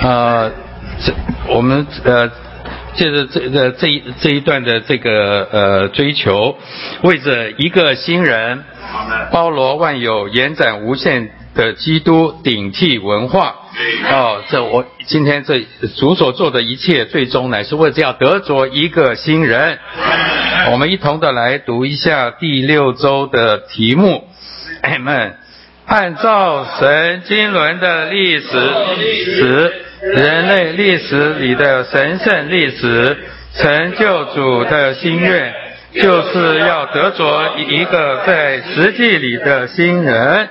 呃，这我们呃，借着这个这一这一段的这个呃追求，为着一个新人，包罗万有、延展无限的基督顶替文化。哦，这我今天这主所做的一切，最终乃是为着要得着一个新人。我们一同的来读一下第六周的题目。哎们，按照神经轮的历史史，人类历史里的神圣历史，成就主的心愿，就是要得着一个在实际里的新人。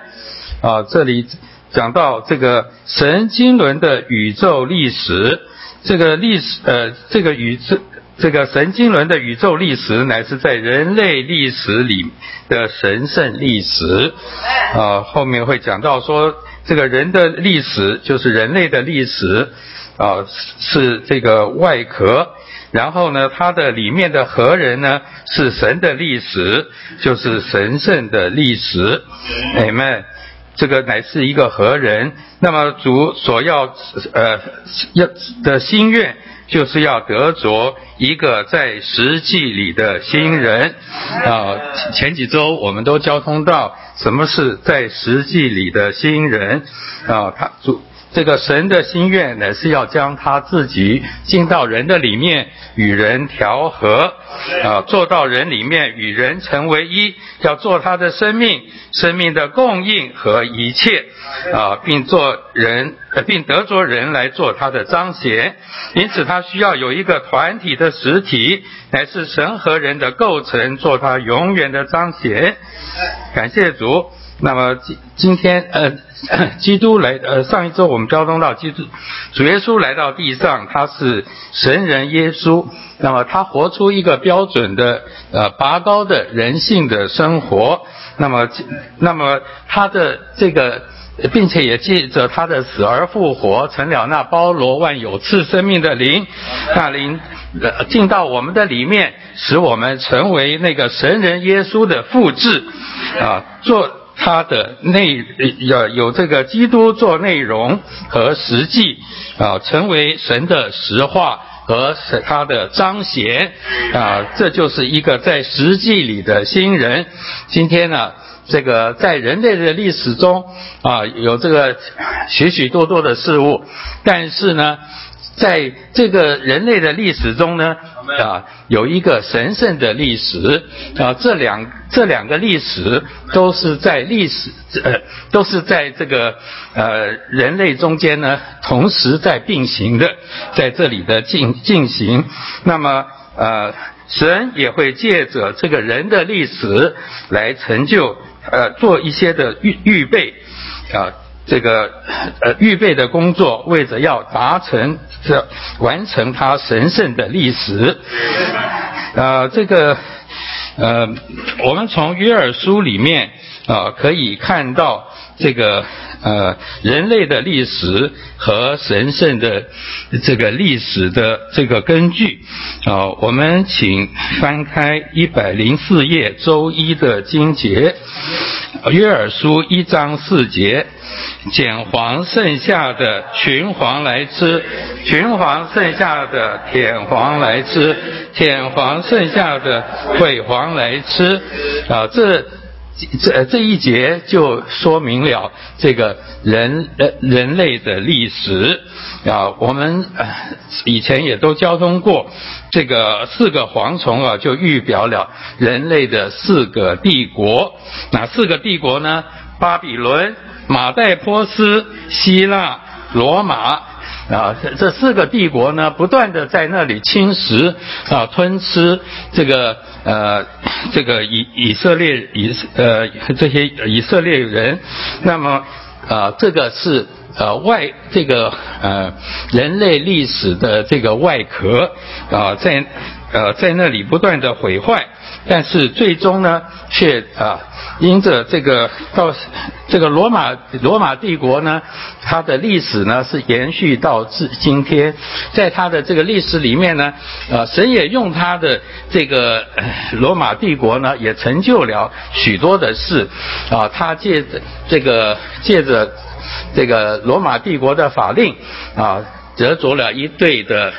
啊，这里讲到这个神经轮的宇宙历史，这个历史呃，这个宇宙。这个神经轮的宇宙历史，乃是在人类历史里的神圣历史。啊，后面会讲到说，这个人的历史就是人类的历史，啊，是这个外壳。然后呢，它的里面的核人呢，是神的历史，就是神圣的历史。哎们，这个乃是一个核人。那么主所要呃要的心愿。就是要得着一个在实际里的新人啊！前几周我们都交通到什么是在实际里的新人啊？他主。这个神的心愿呢，是要将他自己进到人的里面，与人调和，啊，做到人里面与人成为一，要做他的生命，生命的供应和一切，啊，并做人，并得着人来做他的彰显。因此，他需要有一个团体的实体，乃是神和人的构成，做他永远的彰显。感谢主。那么今今天呃，基督来呃，上一周我们交通到基督主耶稣来到地上，他是神人耶稣。那么他活出一个标准的呃拔高的人性的生活。那么那么他的这个，并且也借着他的死而复活，成了那包罗万有赐生命的灵，那灵呃进到我们的里面，使我们成为那个神人耶稣的复制啊，做。它的内要有这个基督做内容和实际啊，成为神的实话和神他的彰显啊，这就是一个在实际里的新人。今天呢，这个在人类的历史中啊，有这个许许多多的事物，但是呢。在这个人类的历史中呢，啊，有一个神圣的历史啊，这两这两个历史都是在历史呃，都是在这个呃人类中间呢，同时在并行的，在这里的进进行。那么呃，神也会借着这个人的历史来成就呃，做一些的预预备啊。这个呃预备的工作，为着要达成这完成他神圣的历史，呃，这个呃，我们从约尔书里面啊可以看到这个呃人类的历史和神圣的这个历史的这个根据啊，我们请翻开一百零四页周一的经节，约尔书一章四节。捡黄剩下的群黄来吃，群黄剩下的舔黄来吃，舔黄剩下的毁黄来吃。啊，这这这一节就说明了这个人人人类的历史。啊，我们以前也都交通过，这个四个蝗虫啊，就预表了人类的四个帝国。哪四个帝国呢？巴比伦。马代波斯、希腊、罗马啊，这这四个帝国呢，不断的在那里侵蚀啊，吞吃这个呃，这个以以色列以呃这些以色列人，那么啊，这个是呃外这个呃人类历史的这个外壳啊，在呃在那里不断的毁坏。但是最终呢，却啊，因着这个到这个罗马罗马帝国呢，它的历史呢是延续到至今天，在它的这个历史里面呢，啊，神也用他的这个罗马帝国呢，也成就了许多的事，啊，他借着这个借着这个罗马帝国的法令啊，得着了一对的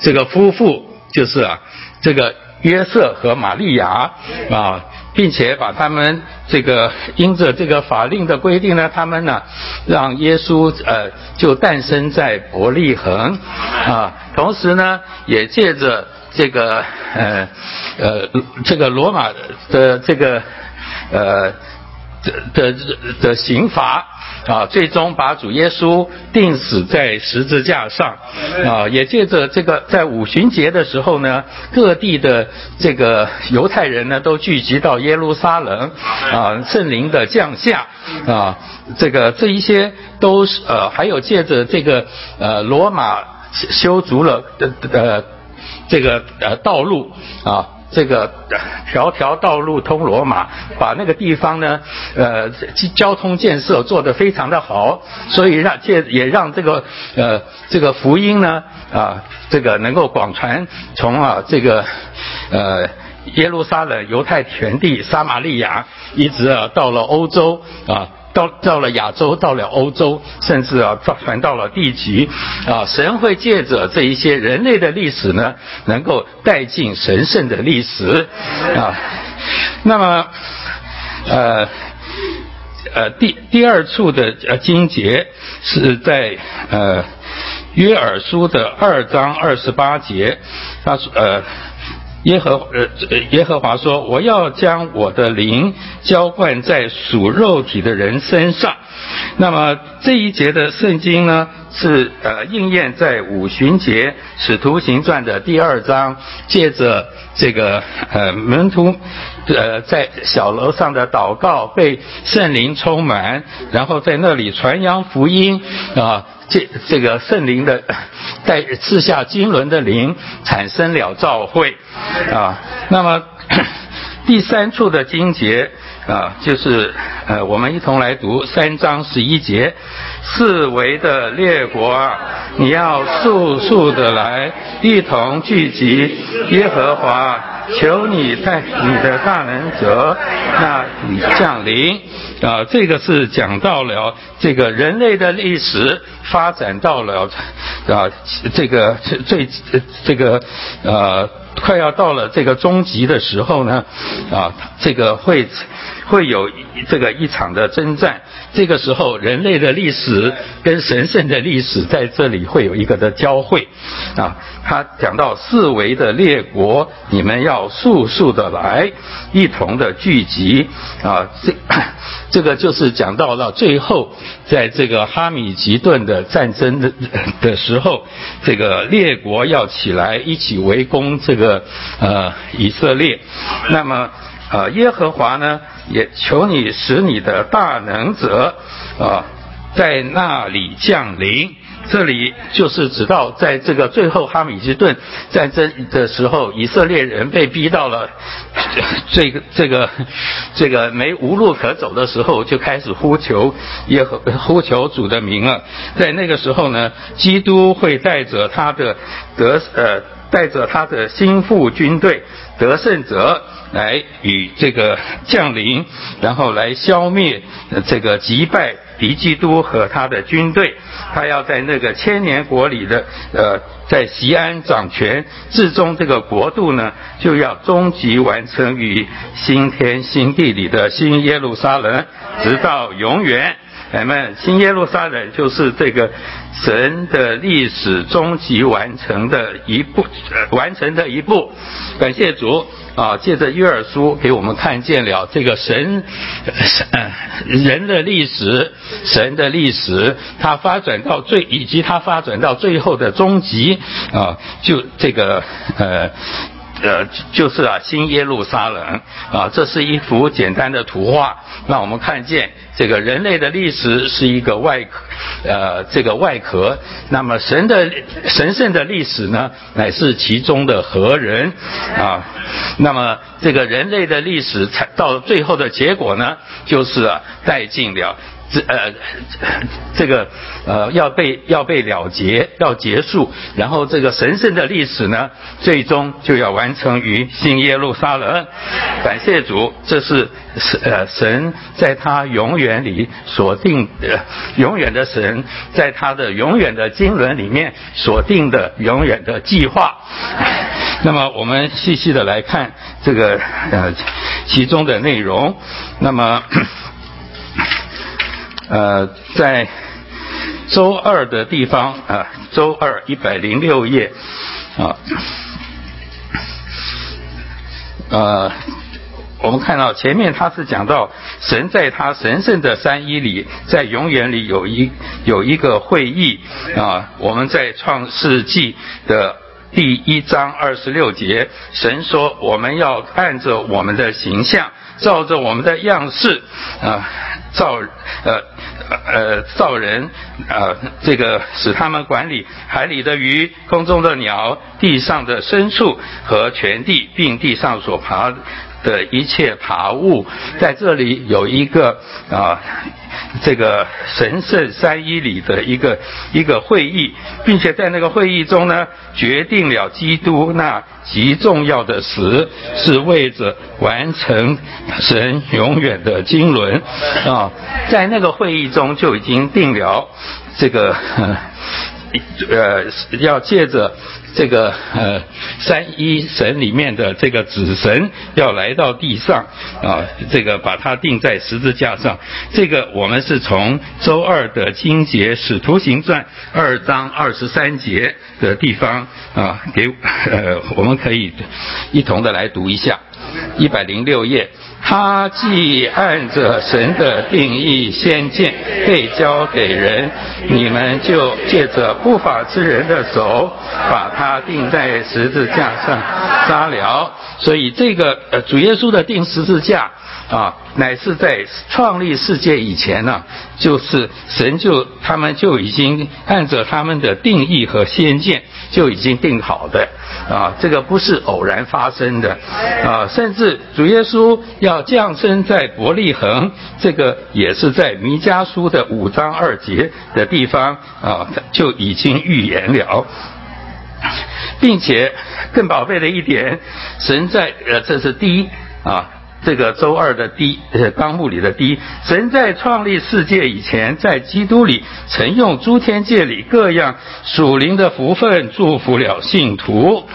这个夫妇，就是啊这个约瑟和玛利亚啊，并且把他们这个因着这个法令的规定呢，他们呢让耶稣呃就诞生在伯利恒啊，同时呢也借着这个呃呃这个罗马的这个呃的的的刑罚啊，最终把主耶稣钉死在十字架上啊，也借着这个在五旬节的时候呢，各地的这个犹太人呢都聚集到耶路撒冷啊，圣灵的降下啊，这个这一些都是呃，还有借着这个呃罗马修筑了的呃这个呃道路啊。这个 条条道路通罗马，把那个地方呢，呃，交通建设做得非常的好，所以让借也让这个呃这个福音呢啊这个能够广传，从啊这个呃耶路撒冷犹太全地撒玛利亚，一直啊到了欧洲啊。到到了亚洲，到了欧洲，甚至啊传到了地极啊！神会借着这一些人类的历史呢，能够带进神圣的历史啊。那么，呃呃，第第二处的呃经节是在呃约珥书的二章二十八节，他说呃。耶和呃耶和华说：“我要将我的灵浇灌在属肉体的人身上。”那么这一节的圣经呢，是呃应验在五旬节使徒行传的第二章，借着这个呃门徒呃在小楼上的祷告被圣灵充满，然后在那里传扬福音啊。这这个圣灵的 带赐下经纶的灵，产生了召会啊。那么 第三处的经节啊，就是呃，我们一同来读三章十一节：四维的列国，你要速速的来，一同聚集耶和华。求你在你的大能者那降临啊，这个是讲到了这个人类的历史发展到了啊，这个最这个啊快要到了这个终极的时候呢啊，这个会。会有这个一场的征战，这个时候人类的历史跟神圣的历史在这里会有一个的交汇啊。他讲到四维的列国，你们要速速的来，一同的聚集啊。这这个就是讲到了最后，在这个哈米吉顿的战争的的时候，这个列国要起来一起围攻这个呃以色列，那么。呃，耶和华呢，也求你使你的大能者啊，在那里降临。这里就是指到，在这个最后哈米吉顿战争的时候，以色列人被逼到了这个这个这个没无路可走的时候，就开始呼求耶和呼求主的名了。在那个时候呢，基督会带着他的得呃带着他的心腹军队得胜者。来与这个降临，然后来消灭这个击败敌基督和他的军队。他要在那个千年国里的呃，在西安掌权，至终这个国度呢，就要终极完成于新天新地里的新耶路撒冷，直到永远。咱们新耶路撒冷就是这个神的历史终极完成的一步，完成的一步。感谢主。啊，借着约珥书给我们看见了这个神，人的历史，神的历史，它发展到最，以及它发展到最后的终极啊，就这个呃。呃，就是啊，新耶路撒冷啊，这是一幅简单的图画，让我们看见这个人类的历史是一个外壳，呃，这个外壳。那么神的神圣的历史呢，乃是其中的核人啊。那么这个人类的历史才到最后的结果呢，就是啊，带进了这呃这个呃要被要被了结，要结束，然后这个神圣的历史呢，最终就要完成于新耶路撒冷。感谢主，这是神呃神在他永远里锁定的永远的神，在他的永远的经纶里面锁定的永远的计划。那么我们细细的来看这个呃其中的内容。那么呃在周二的地方啊，周二一百零六页啊，呃。我们看到前面他是讲到神在他神圣的三一里，在永远里有一有一个会议啊。我们在创世纪的第一章二十六节，神说我们要按着我们的形象，照着我们的样式啊造呃呃造人啊这个使他们管理海里的鱼、空中的鸟、地上的牲畜和全地，并地上所爬。的一切爬物，在这里有一个啊，这个神圣三一里的一个一个会议，并且在那个会议中呢，决定了基督那极重要的死，是为着完成神永远的经纶。啊，在那个会议中就已经定了这个，呃要借着。这个呃三一神里面的这个子神要来到地上啊，这个把它钉在十字架上。这个我们是从周二的经节《使徒行传》二章二十三节的地方啊，给呃我们可以一同的来读一下一百零六页。他既按着神的定义先见被交给人，你们就借着不法之人的手把他钉在十字架上杀了。所以这个呃主耶稣的钉十字架啊，乃是在创立世界以前呢，就是神就他们就已经按着他们的定义和先见就已经定好的。啊，这个不是偶然发生的，啊，甚至主耶稣要降生在伯利恒，这个也是在弥迦书的五章二节的地方啊，就已经预言了，并且更宝贝的一点，神在呃，这是第一啊。这个周二的第呃纲目里的第一，神在创立世界以前，在基督里曾用诸天界里各样属灵的福分祝福了信徒。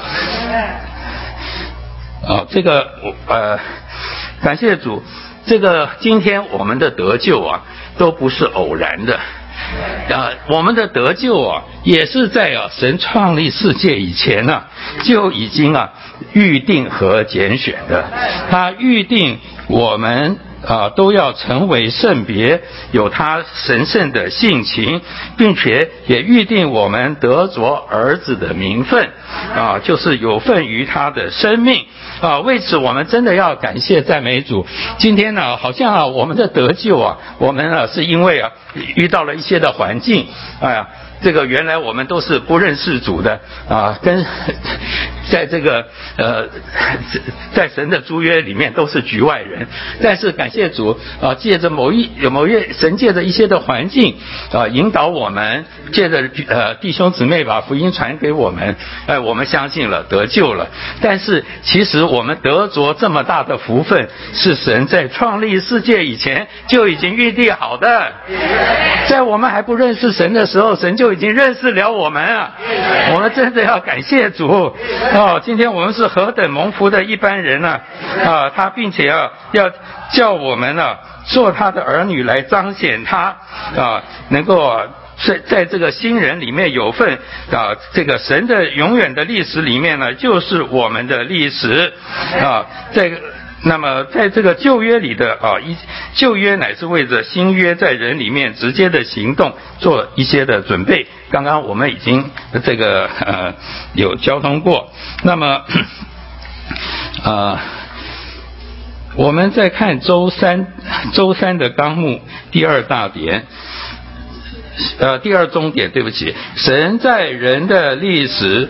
啊，这个呃，感谢主，这个今天我们的得救啊，都不是偶然的。啊，我们的得救啊，也是在啊神创立世界以前呢，就已经啊预定和拣选的。他预定我们啊都要成为圣别，有他神圣的性情，并且也预定我们得着儿子的名分啊，就是有份于他的生命。啊，为此我们真的要感谢赞美主。今天呢，好像啊，我们的得救啊，我们啊是因为啊遇到了一些的环境，哎呀。这个原来我们都是不认识主的啊，跟 在这个呃在神的租约里面都是局外人。但是感谢主啊，借着某一某一神借着一些的环境啊，引导我们，借着呃弟兄姊妹把福音传给我们，哎，我们相信了得救了。但是其实我们得着这么大的福分，是神在创立世界以前就已经预定好的。在我们还不认识神的时候，神就已经认识了我们啊！我们真的要感谢主哦！今天我们是何等蒙福的一般人呢？啊，他并且要要叫我们呢做他的儿女来彰显他啊，能够在在这个新人里面有份啊，这个神的永远的历史里面呢，就是我们的历史啊，这个。那么，在这个旧约里的啊，一旧约乃是为着新约在人里面直接的行动做一些的准备。刚刚我们已经这个呃有交通过。那么啊，我们再看周三周三的纲目第二大点，呃，第二终点，对不起，神在人的历史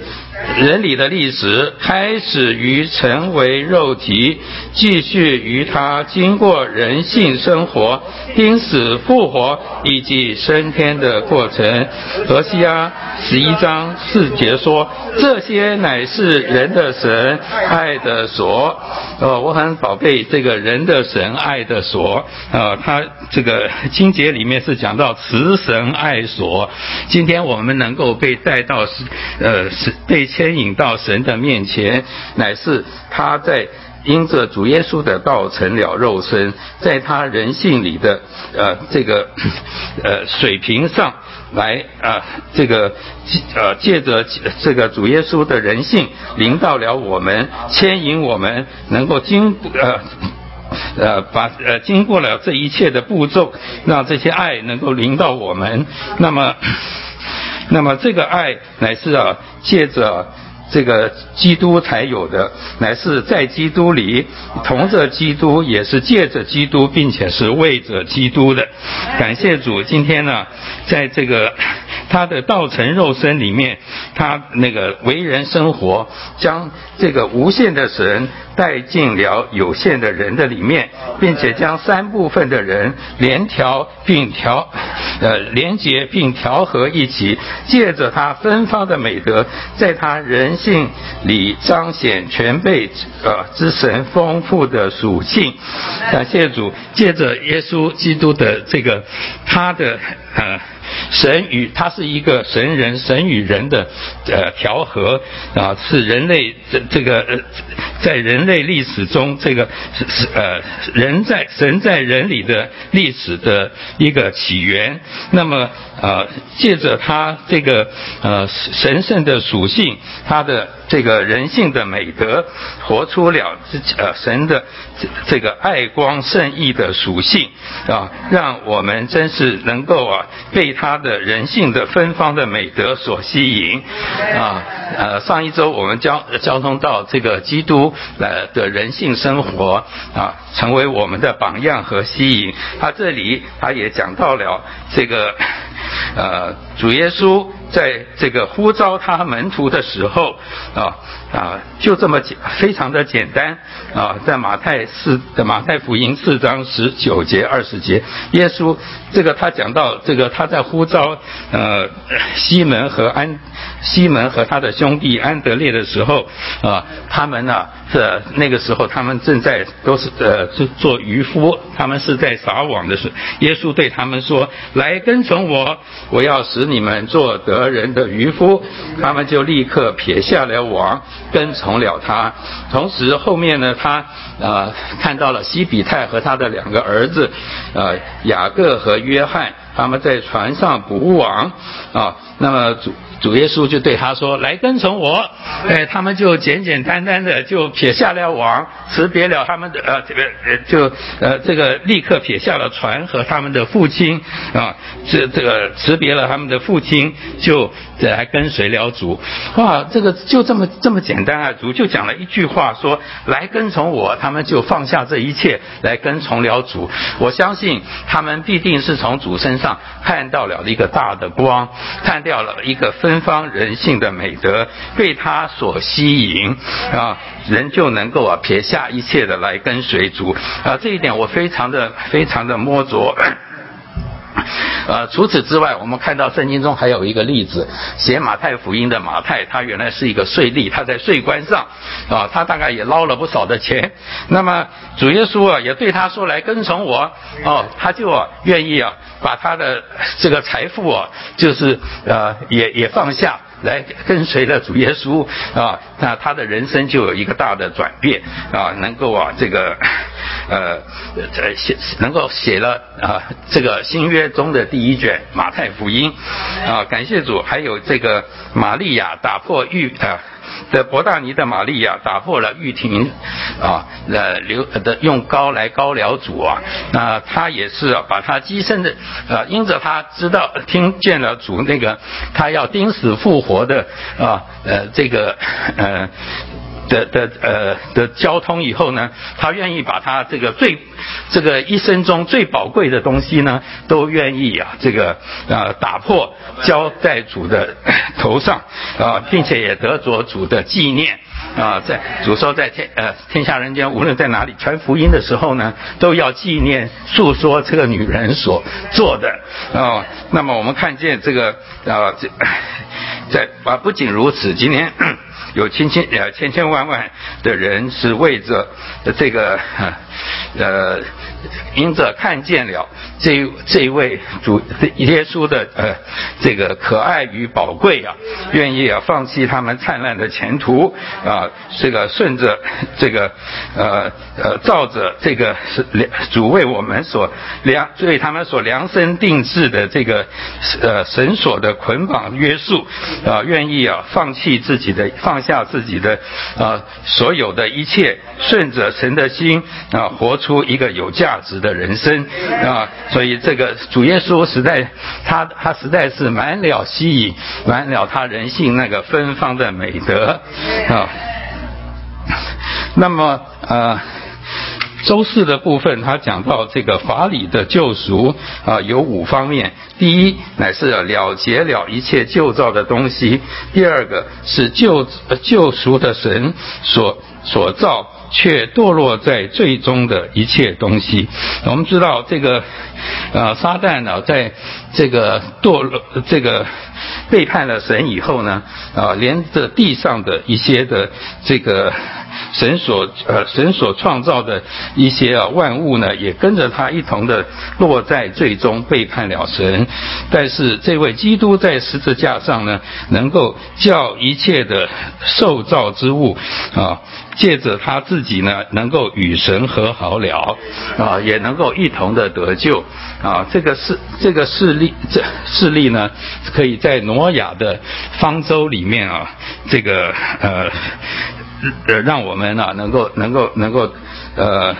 人理的历史开始于成为肉体，继续于他经过人性生活、濒死复活以及升天的过程。何西阿十一章四节说：“这些乃是人的神爱的所。”呃，我很宝贝这个人的神爱的所。呃，他这个经节里面是讲到慈神爱所。今天我们能够被带到是呃是被牵引到神的面前，乃是他在因着主耶稣的道成了肉身，在他人性里的呃这个呃水平上来啊这个呃借着这个主耶稣的人性临到了我们，牵引我们能够经呃。呃，把呃经过了这一切的步骤，让这些爱能够临到我们。那么，那么这个爱乃是啊，借着这个基督才有的，乃是在基督里同着基督，也是借着基督，并且是为着基督的。感谢主，今天呢，在这个他的道成肉身里面，他那个为人生活，将这个无限的神。带进了有限的人的里面，并且将三部分的人连调并调，呃，连接并调和一起，借着他芬芳的美德，在他人性里彰显全备呃之神丰富的属性。感谢主，借着耶稣基督的这个他的呃。神与他是一个神人，神与人的呃调和啊，是人类这这个呃在人类历史中这个是是呃人在神在人里的历史的一个起源。那么呃借着他这个呃神圣的属性，他的这个人性的美德，活出了呃神的这个爱光圣意的属性啊，让我们真是能够啊被他。的人性的芬芳的美德所吸引啊，呃，上一周我们交交通到这个基督呃的人性生活啊，成为我们的榜样和吸引。他这里他也讲到了这个呃主耶稣。在这个呼召他门徒的时候，啊啊，就这么简，非常的简单啊，在马太四的马太福音四章十九节二十节，耶稣这个他讲到这个他在呼召呃西门和安西门和他的兄弟安德烈的时候啊，他们呢是那个时候他们正在都是呃是做渔夫，他们是在撒网的时候，耶稣对他们说：“来跟从我，我要使你们做得。”人的渔夫，他们就立刻撇下了网，跟从了他。同时后面呢，他啊看到了西比泰和他的两个儿子，呃雅各和约翰，他们在船上捕网啊。那么主。主耶稣就对他说：“来跟从我。”哎，他们就简简单单的就撇下了网，辞别了他们的呃这个呃就呃这个立刻撇下了船和他们的父亲啊，这这个辞别了他们的父亲，就来跟随了主。哇，这个就这么这么简单啊！主就讲了一句话说：“来跟从我。”他们就放下这一切来跟从了主。我相信他们必定是从主身上看到了一个大的光，看到了一个分。芬芳人性的美德被他所吸引啊，人就能够啊撇下一切的来跟随主啊，这一点我非常的非常的摸着。呃，除此之外，我们看到圣经中还有一个例子，写马太福音的马太，他原来是一个税吏，他在税关上啊，他大概也捞了不少的钱。那么主耶稣啊，也对他说：“来跟从我。”哦，他就愿意啊把他的这个财富啊，就是呃也也放下。来跟随了主耶稣啊，那他的人生就有一个大的转变啊，能够啊这个呃呃写能够写了啊这个新约中的第一卷马太福音啊，感谢主，还有这个玛利亚打破玉啊。的伯大尼的玛利亚打破了玉婷啊，呃，流的用膏来膏了主啊，那他也是啊，把他跻身的啊，因着他知道听见了主那个他要钉死复活的啊，呃，这个呃。的的呃的交通以后呢，他愿意把他这个最这个一生中最宝贵的东西呢，都愿意啊这个啊打破交在主的头上啊，并且也得着主的纪念。啊，在主说在天呃天下人间，无论在哪里传福音的时候呢，都要纪念诉说这个女人所做的啊。那么我们看见这个啊，这在啊不仅如此，今天 有千千呃千千万万的人是为着这个呃。因着看见了这这一位主耶稣的呃这个可爱与宝贵啊，愿意啊放弃他们灿烂的前途啊，这个顺着这个呃呃照着这个是主为我们所量为他们所量身定制的这个呃绳索的捆绑约束啊，愿意啊放弃自己的放下自己的啊所有的一切，顺着神的心啊活出一个有价。值的人生啊，所以这个主耶稣实在，他他实在是满了吸引，满了他人性那个芬芳的美德啊。那么呃，周四的部分，他讲到这个法理的救赎啊，有五方面。第一，乃是了结了一切旧造的东西；第二个是救救赎的神所所造。却堕落在最终的一切东西。我们知道这个，呃，撒旦呢，在这个堕落、这个背叛了神以后呢，啊，连着地上的一些的这个。神所呃神所创造的一些啊万物呢，也跟着他一同的落在最终背叛了神。但是这位基督在十字架上呢，能够叫一切的受造之物啊，借着他自己呢，能够与神和好了啊，也能够一同的得救啊。这个是这个事例，这事例呢，可以在挪亚的方舟里面啊，这个呃。呃，让我们呢能够能够能够。呃，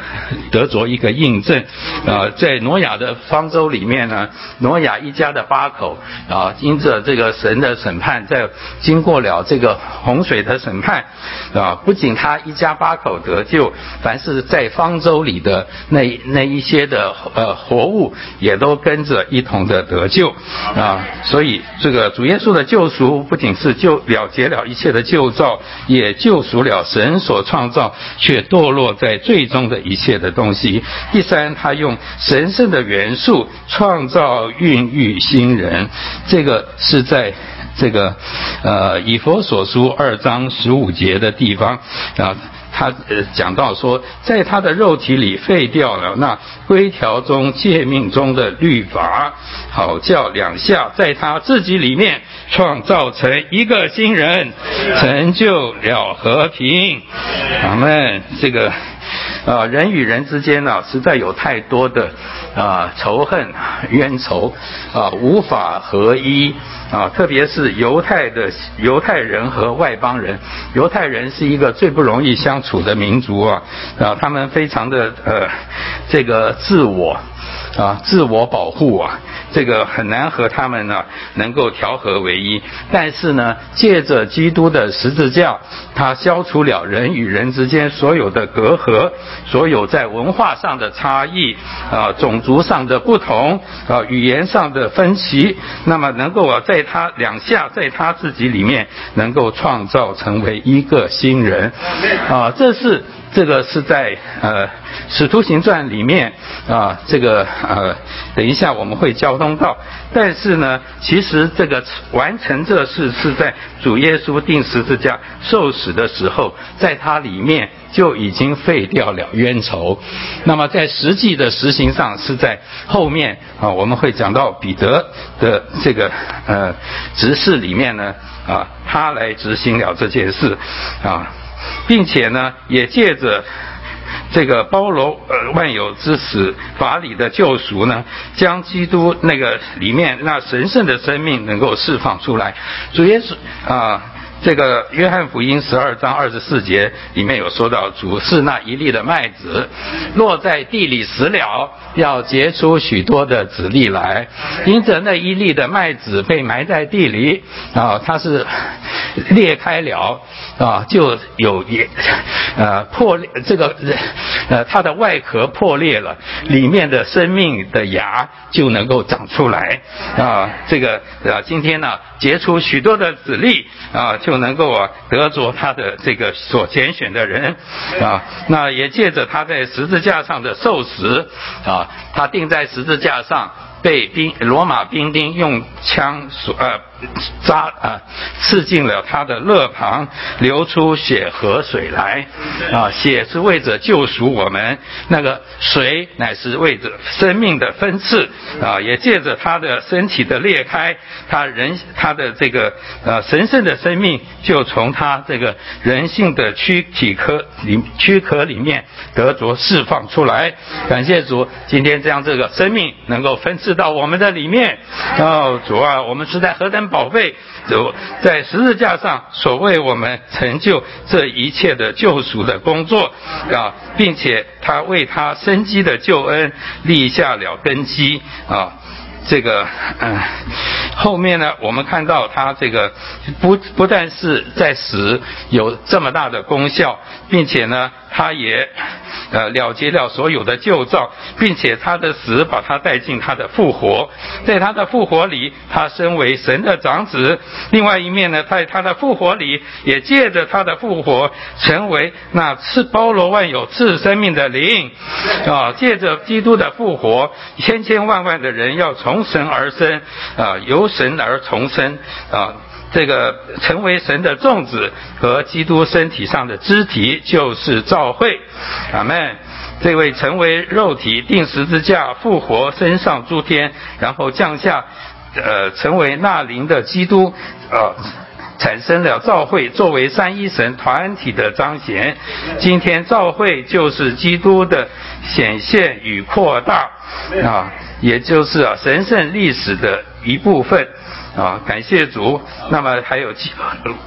得着一个印证啊，在挪亚的方舟里面呢，挪亚一家的八口啊，因着这个神的审判，在经过了这个洪水的审判啊，不仅他一家八口得救，凡是在方舟里的那那一些的呃活物，也都跟着一同的得救啊。所以这个主耶稣的救赎，不仅是救了结了一切的旧造，也救赎了神所创造却堕落在最。最终的一切的东西。第三，他用神圣的元素创造、孕育新人。这个是在这个呃以佛所书二章十五节的地方啊，他呃讲到说，在他的肉体里废掉了那规条中诫命中的律法，好叫两下在他自己里面创造成一个新人，成就了和平。咱们这个。啊，人与人之间呢，实在有太多的啊仇恨、冤仇啊，无法合一啊。特别是犹太的犹太人和外邦人，犹太人是一个最不容易相处的民族啊啊，他们非常的呃这个自我。啊，自我保护啊，这个很难和他们呢能够调和为一。但是呢，借着基督的十字架，他消除了人与人之间所有的隔阂，所有在文化上的差异啊，种族上的不同啊，语言上的分歧，那么能够啊，在他两下，在他自己里面，能够创造成为一个新人啊，这是。这个是在呃《使徒行传》里面啊，这个呃，等一下我们会交通到。但是呢，其实这个完成这事是在主耶稣定十字架受死的时候，在它里面就已经废掉了冤仇。那么在实际的实行上，是在后面啊，我们会讲到彼得的这个呃执事里面呢啊，他来执行了这件事啊。并且呢，也借着这个包罗呃万有之死法理的救赎呢，将基督那个里面那神圣的生命能够释放出来。主耶稣啊，这个约翰福音十二章二十四节里面有说到，主是那一粒的麦子，落在地里死了，要结出许多的子粒来。因着那一粒的麦子被埋在地里啊，它是裂开了啊，就有也呃破裂这个呃它的外壳破裂了，里面的生命的芽就能够长出来啊。这个啊，今天呢结出许多的子粒啊，就能够啊得着他的这个所拣选的人啊。那也借着他在十字架上的受死啊，他钉在十字架上。被兵罗马兵丁用枪所呃扎啊刺进了他的肋旁，流出血和水来啊，血是为着救赎我们，那个水乃是为着生命的分赐啊，也借着他的身体的裂开，他人他的这个呃神圣的生命就从他这个人性的躯体壳里躯壳里面得着释放出来。感谢主，今天这样这个生命能够分赐。道我们的里面，哦主啊，我们是在何等宝贝！主在十字架上所为我们成就这一切的救赎的工作啊，并且他为他生机的救恩立下了根基啊。这个嗯，后面呢，我们看到他这个不不但是在死有这么大的功效，并且呢。他也呃了结了所有的旧照，并且他的死把他带进他的复活，在他的复活里，他身为神的长子；另外一面呢，在他的复活里，也借着他的复活，成为那赐包罗万有、赐生命的灵啊！借着基督的复活，千千万万的人要从从神而生啊，由神而重生啊。这个成为神的种子和基督身体上的肢体，就是教会。阿门。这位成为肉体定时之架复活升上诸天，然后降下，呃，成为那灵的基督，啊，产生了教会作为三一神团体的彰显。今天教会就是基督的显现与扩大啊，也就是啊神圣历史的一部分。啊，感谢主。那么还有，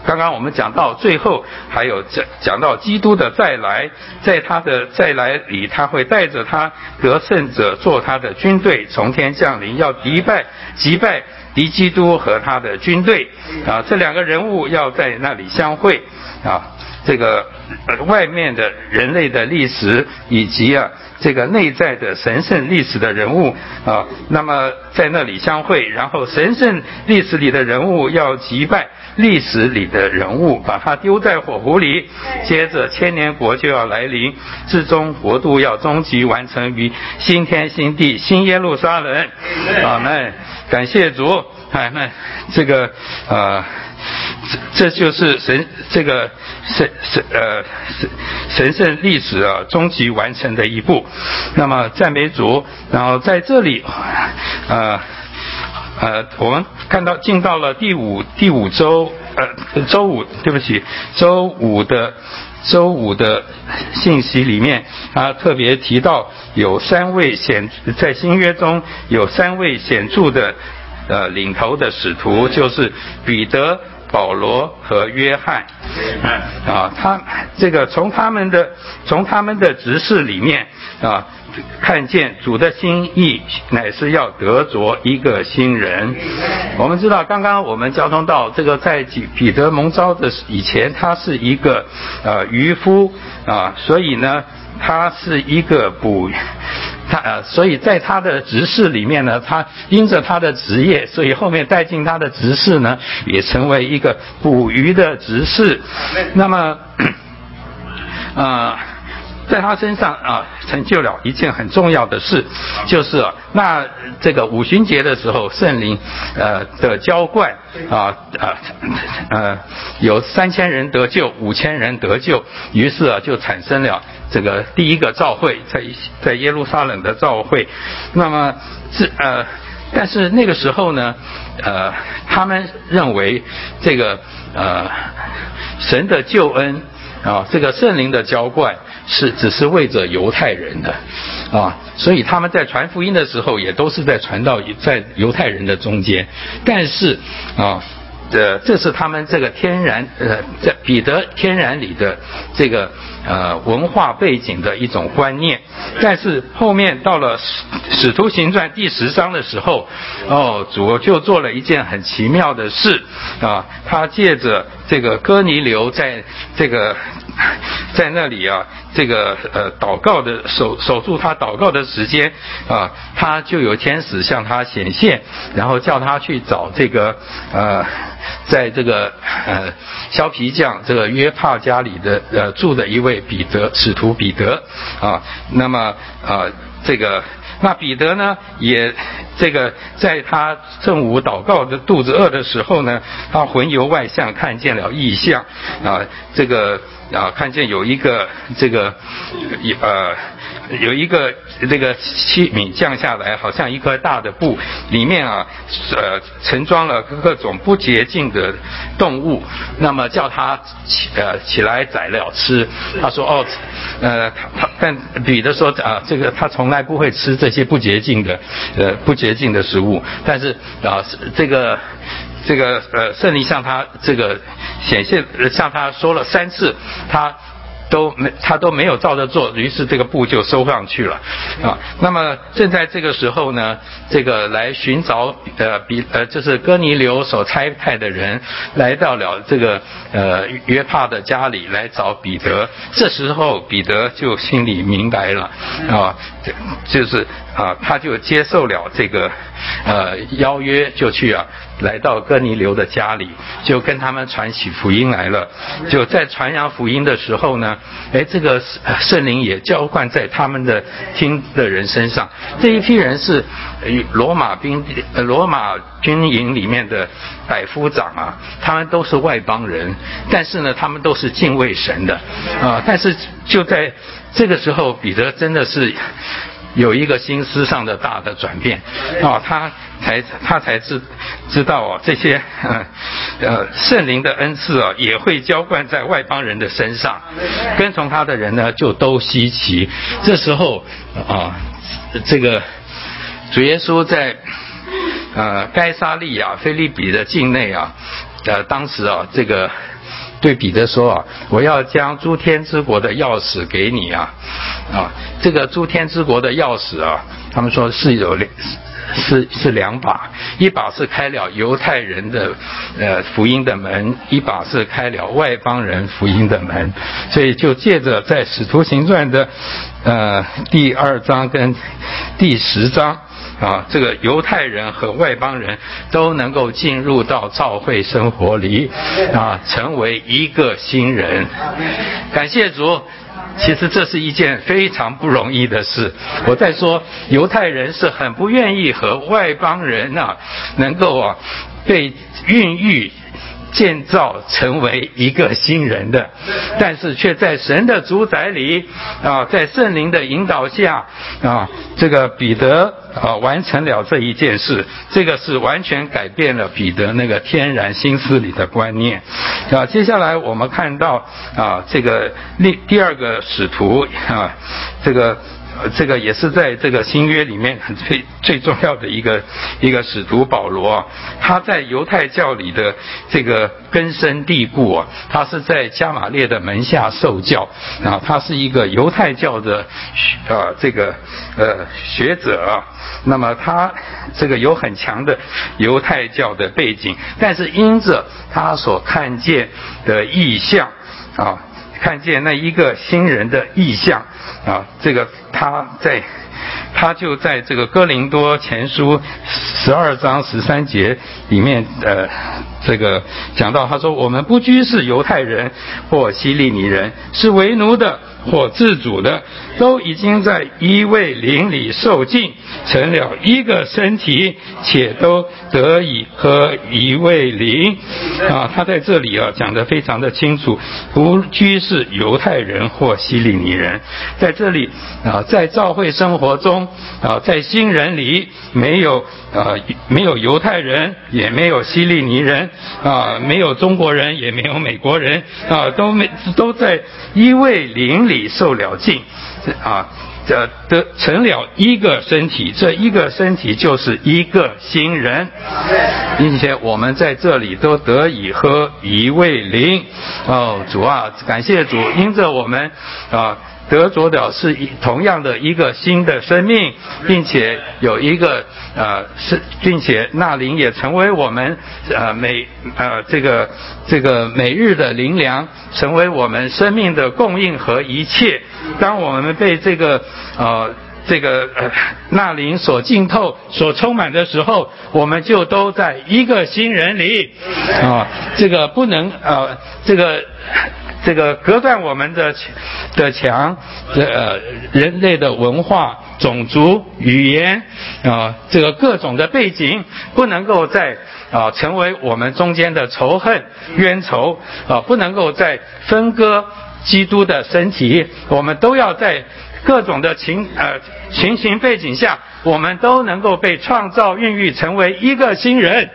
刚刚我们讲到最后，还有讲讲到基督的再来，在他的再来里，他会带着他得胜者做他的军队，从天降临，要击败击败敌基督和他的军队。啊，这两个人物要在那里相会。啊，这个外面的人类的历史以及啊。这个内在的神圣历史的人物啊，那么在那里相会，然后神圣历史里的人物要击败历史里的人物，把他丢在火湖里，接着千年国就要来临，至终国度要终极完成于新天新地新耶路撒冷。阿门。感谢主。哎，那这个呃。这就是神这个神神呃神神圣历史啊终极完成的一步。那么赞美主，然后在这里，呃呃，我们看到进到了第五第五周呃周五，对不起，周五的周五的信息里面，他特别提到有三位显在新约中有三位显著的呃领头的使徒，就是彼得。保罗和约翰，啊，他这个从他们的从他们的执事里面啊，看见主的心意乃是要得着一个新人。我们知道，刚刚我们交通到这个在彼得蒙召的以前，他是一个呃渔夫啊，所以呢。他是一个捕，他呃，所以在他的执事里面呢，他因着他的职业，所以后面带进他的执事呢，也成为一个捕鱼的执事。那么，啊。在他身上啊，成就了一件很重要的事，就是那这个五旬节的时候，圣灵呃的浇灌啊啊呃有三千人得救，五千人得救，于是啊就产生了这个第一个召会，在在耶路撒冷的召会。那么这呃，但是那个时候呢，呃，他们认为这个呃神的救恩啊，这个圣灵的浇灌。是只是为着犹太人的，啊，所以他们在传福音的时候，也都是在传到在犹太人的中间。但是啊，呃，这是他们这个天然呃，在彼得天然里的这个呃文化背景的一种观念。但是后面到了使使徒行传第十章的时候，哦，主就做了一件很奇妙的事啊，他借着这个哥尼流在这个 在那里啊。这个呃，祷告的守守住他祷告的时间啊，他就有天使向他显现，然后叫他去找这个呃，在这个呃削皮匠这个约帕家里的呃住的一位彼得使徒彼得啊，那么啊这个。那彼得呢，也这个在他正午祷告的肚子饿的时候呢，他魂游外向，看见了异象啊，这个啊看见有一个这个呃有一个这个器皿降下来，好像一块大的布，里面啊呃盛装了各种不洁净的动物，那么叫他起呃起来宰了吃。他说哦呃他他但彼得说啊这个他从来不会吃这。些不洁净的，呃，不洁净的食物，但是啊，这个，这个呃，圣灵向他这个显现，向他说了三次，他。都没，他都没有照着做，于是这个布就收上去了，啊，那么正在这个时候呢，这个来寻找呃比呃就是哥尼流所差派的人来到了这个呃约帕的家里来找彼得，这时候彼得就心里明白了，啊，就是啊他就接受了这个呃邀约，就去啊。来到哥尼流的家里，就跟他们传起福音来了。就在传扬福音的时候呢，哎，这个圣灵也浇灌在他们的听的人身上。这一批人是罗马兵、罗马军营里面的百夫长啊，他们都是外邦人，但是呢，他们都是敬畏神的啊。但是就在这个时候，彼得真的是。有一个心思上的大的转变，啊，他才他才知知道哦，这些呃圣灵的恩赐啊，也会浇灌在外邦人的身上，跟从他的人呢就都稀奇。这时候啊，这个主耶稣在呃该沙利亚菲利比的境内啊，呃当时啊这个。对彼得说啊，我要将诸天之国的钥匙给你啊，啊，这个诸天之国的钥匙啊，他们说是有两，是是两把，一把是开了犹太人的呃福音的门，一把是开了外邦人福音的门，所以就借着在使徒行传的呃第二章跟第十章。啊，这个犹太人和外邦人都能够进入到教会生活里，啊，成为一个新人。感谢主，其实这是一件非常不容易的事。我在说，犹太人是很不愿意和外邦人呐，能够啊被孕育。建造成为一个新人的，但是却在神的主宰里啊，在圣灵的引导下啊，这个彼得啊完成了这一件事，这个是完全改变了彼得那个天然心思里的观念啊。接下来我们看到啊，这个第第二个使徒啊，这个。这个也是在这个新约里面很最最重要的一个一个使徒保罗啊，他在犹太教里的这个根深蒂固啊，他是在加马列的门下受教啊，他是一个犹太教的啊这个呃学者啊，那么他这个有很强的犹太教的背景，但是因着他所看见的意象啊。看见那一个新人的意象啊，这个他在，他就在这个哥林多前书十二章十三节里面呃，这个讲到他说我们不拘是犹太人或希利尼人，是为奴的。或自主的，都已经在一位灵里受尽，成了一个身体，且都得以和一位灵。啊，他在这里啊讲得非常的清楚，不拘是犹太人或希利尼人，在这里啊，在教会生活中啊，在新人里没有啊，没有犹太人，也没有希利尼人啊，没有中国人，也没有美国人啊，都没都在一位灵里。受了尽，啊，呃得成了一个身体，这一个身体就是一个新人，并且我们在这里都得以喝一位灵。哦，主啊，感谢主，因着我们啊。得着的是一同样的一个新的生命，并且有一个呃是，并且那灵也成为我们呃每呃这个这个每日的灵粮，成为我们生命的供应和一切。当我们被这个呃这个呃那灵所浸透、所充满的时候，我们就都在一个新人里啊，这个不能呃这个。这个隔断我们的的墙，呃，人类的文化、种族、语言啊，这个各种的背景，不能够再啊成为我们中间的仇恨、冤仇啊，不能够再分割基督的身体，我们都要在各种的情呃情形背景下。我们都能够被创造、孕育成为一个新人，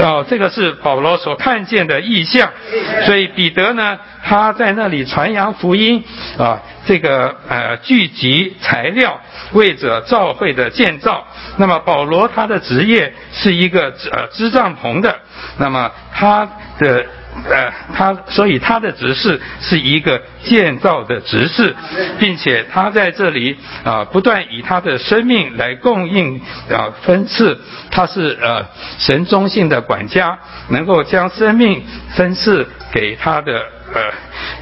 哦，这个是保罗所看见的意象。所以彼得呢，他在那里传扬福音，啊，这个呃聚集材料，为着教会的建造。那么保罗他的职业是一个呃支帐篷的，那么他的。呃，他所以他的执事是一个建造的执事，并且他在这里啊不断以他的生命来供应啊分赐，他是呃神中性的管家，能够将生命分赐给他的。呃，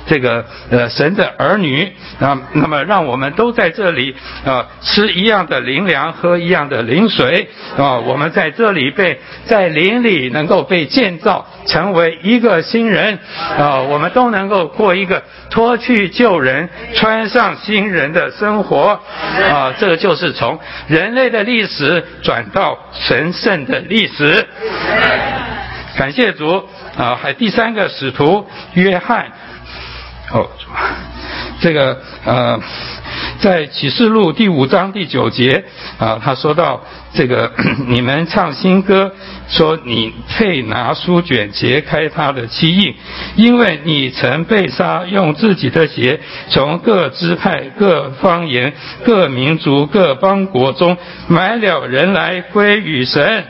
这个呃神的儿女啊，那么让我们都在这里啊吃一样的灵粮，喝一样的灵水啊，我们在这里被在灵里能够被建造成为一个新人啊，我们都能够过一个脱去旧人，穿上新人的生活啊，这个就是从人类的历史转到神圣的历史。感谢主啊！还第三个使徒约翰，哦，这个呃，在启示录第五章第九节啊，他说到这个 你们唱新歌，说你配拿书卷揭开他的七印，因为你曾被杀，用自己的血从各支派、各方言、各民族、各邦国中买了人来归与神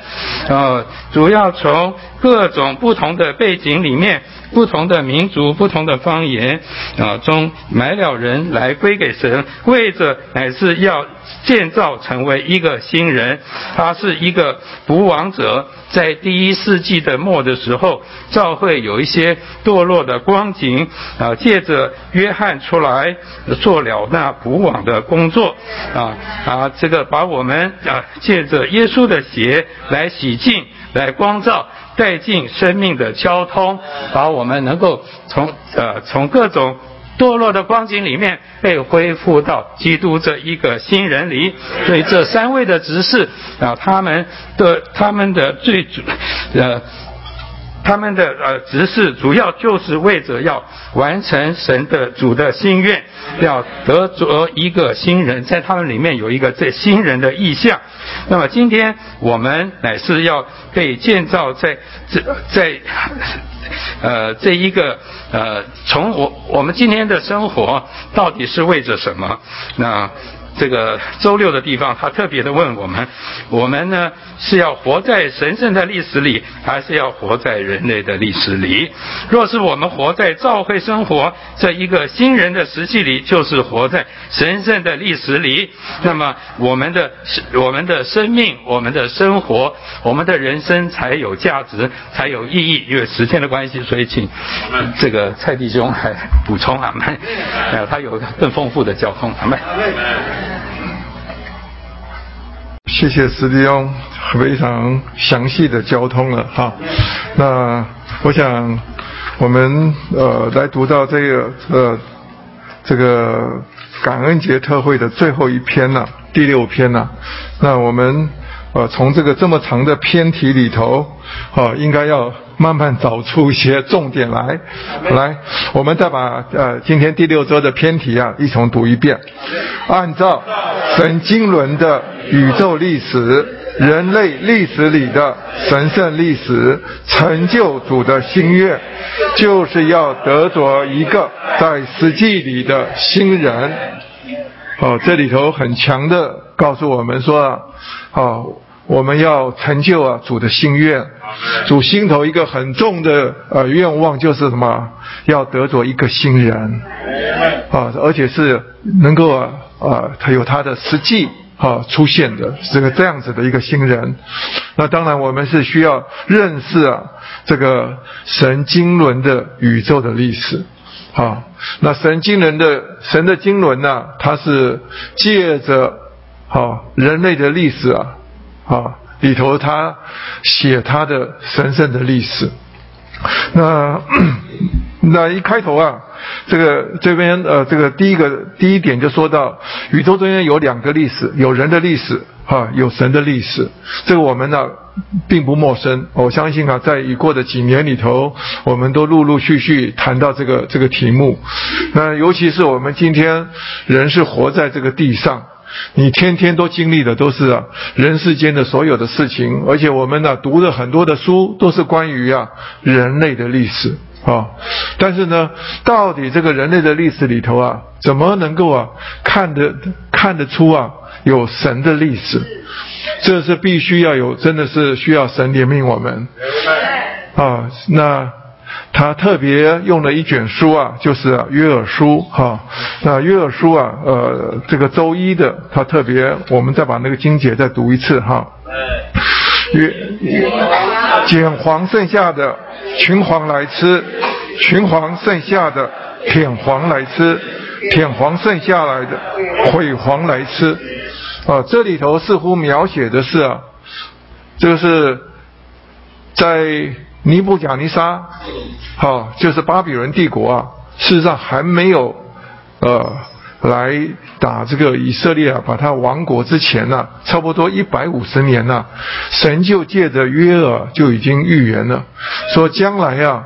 啊，主要从。各种不同的背景里面，不同的民族、不同的方言啊中买了人来归给神，为着乃是要建造成为一个新人。他是一个不亡者，在第一世纪的末的时候，教会有一些堕落的光景啊，借着约翰出来做了那补网的工作啊啊，这个把我们啊借着耶稣的血来洗净，来光照。带进生命的交通，把我们能够从呃从各种堕落的光景里面被恢复到基督这一个新人里。所以这三位的执事啊，他们的他们的最主呃。他们的呃执事主要就是为着要完成神的主的心愿，要得着一个新人，在他们里面有一个这新人的意向。那么今天我们乃是要被建造在这在呃这一个呃从我我们今天的生活到底是为着什么？那。这个周六的地方，他特别的问我们：我们呢是要活在神圣的历史里，还是要活在人类的历史里？若是我们活在教会生活这一个新人的时期里，就是活在神圣的历史里。那么我们的我们的生命、我们的生活、我们的人生才有价值，才有意义。因为时间的关系，所以请这个蔡弟兄来补充啊，呃，他有更丰富的交通，好吗？谢谢斯蒂翁非常详细的交通了哈。那我想我们呃来读到这个呃这个感恩节特会的最后一篇了，第六篇了。那我们呃从这个这么长的篇题里头呃，应该要。慢慢找出一些重点来，来，我们再把呃今天第六周的篇题啊一同读一遍。按照神经轮的宇宙历史、人类历史里的神圣历史，成就主的心愿，就是要得着一个在实际里的新人。哦，这里头很强的告诉我们说啊，啊，我们要成就啊主的心愿，主心头一个很重的呃愿望就是什么？要得着一个新人，啊，而且是能够啊啊，他有他的实际啊出现的这个这样子的一个新人。那当然，我们是需要认识啊这个神经轮的宇宙的历史。啊，那神经轮的神的经轮呢，它是借着啊人类的历史啊啊里头，他写他的神圣的历史。那 那一开头啊，这个这边呃，这个第一个第一点就说到宇宙中间有两个历史，有人的历史啊，有神的历史。这个我们呢并不陌生。我相信啊，在已过的几年里头，我们都陆陆续续谈到这个这个题目。那尤其是我们今天人是活在这个地上。你天天都经历的都是啊人世间的所有的事情，而且我们呢读了很多的书，都是关于啊人类的历史啊。但是呢，到底这个人类的历史里头啊，怎么能够啊看得看得出啊有神的历史？这是必须要有，真的是需要神怜悯我们啊。那。他特别用了一卷书啊，就是约尔书哈。那约尔书啊，呃，这个周一的，他特别，我们再把那个经节再读一次哈。约捡黄剩下的群黄来吃，群黄剩下的舔黄来吃，舔黄剩下来的毁黄来吃。啊，这里头似乎描写的是啊，这个是在。尼布甲尼撒，好，就是巴比伦帝国啊。事实上还没有，呃，来打这个以色列啊，把他亡国之前呢，差不多一百五十年呢，神就借着约尔就已经预言了，说将来啊，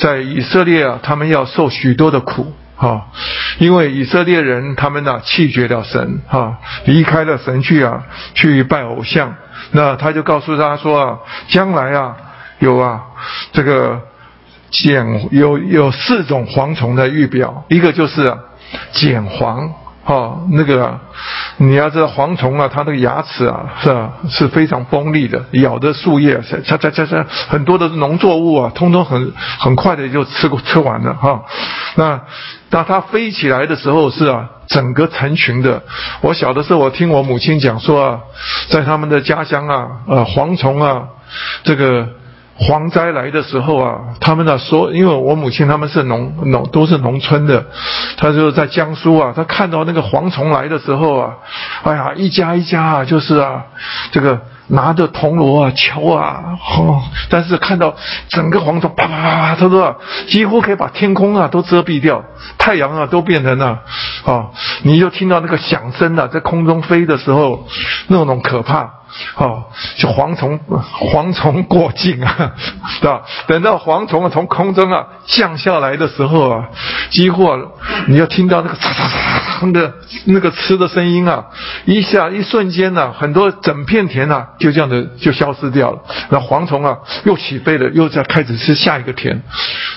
在以色列啊，他们要受许多的苦，哈，因为以色列人他们呢弃绝了神，哈，离开了神去啊，去拜偶像，那他就告诉他说啊，将来啊。有啊，这个碱有有四种蝗虫的预表，一个就是碱蝗，哈，那个你要知道蝗虫啊，它那个牙齿啊是啊是非常锋利的，咬的树叶，它它它它很多的农作物啊，通通很很快的就吃过吃完了哈。那当它飞起来的时候是啊，整个成群的。我小的时候，我听我母亲讲说啊，在他们的家乡啊，呃，蝗虫啊，这个。蝗灾来的时候啊，他们呢说，因为我母亲他们是农农都是农村的，他就在江苏啊，他看到那个蝗虫来的时候啊，哎呀，一家一家啊，就是啊，这个拿着铜锣啊敲啊，哦，但是看到整个蝗虫啪啪啪啪，他说几乎可以把天空啊都遮蔽掉，太阳啊都变成了啊，你就听到那个响声啊，在空中飞的时候，那种可怕。哦，就蝗虫，蝗虫过境啊，对吧？等到蝗虫啊从空中啊降下来的时候啊，几乎啊，你要听到那个嚓嚓嚓的那个吃的声音啊，一下一瞬间呢，很多整片田啊就这样的就消失掉了。那蝗虫啊又起飞了，又在开始吃下一个田。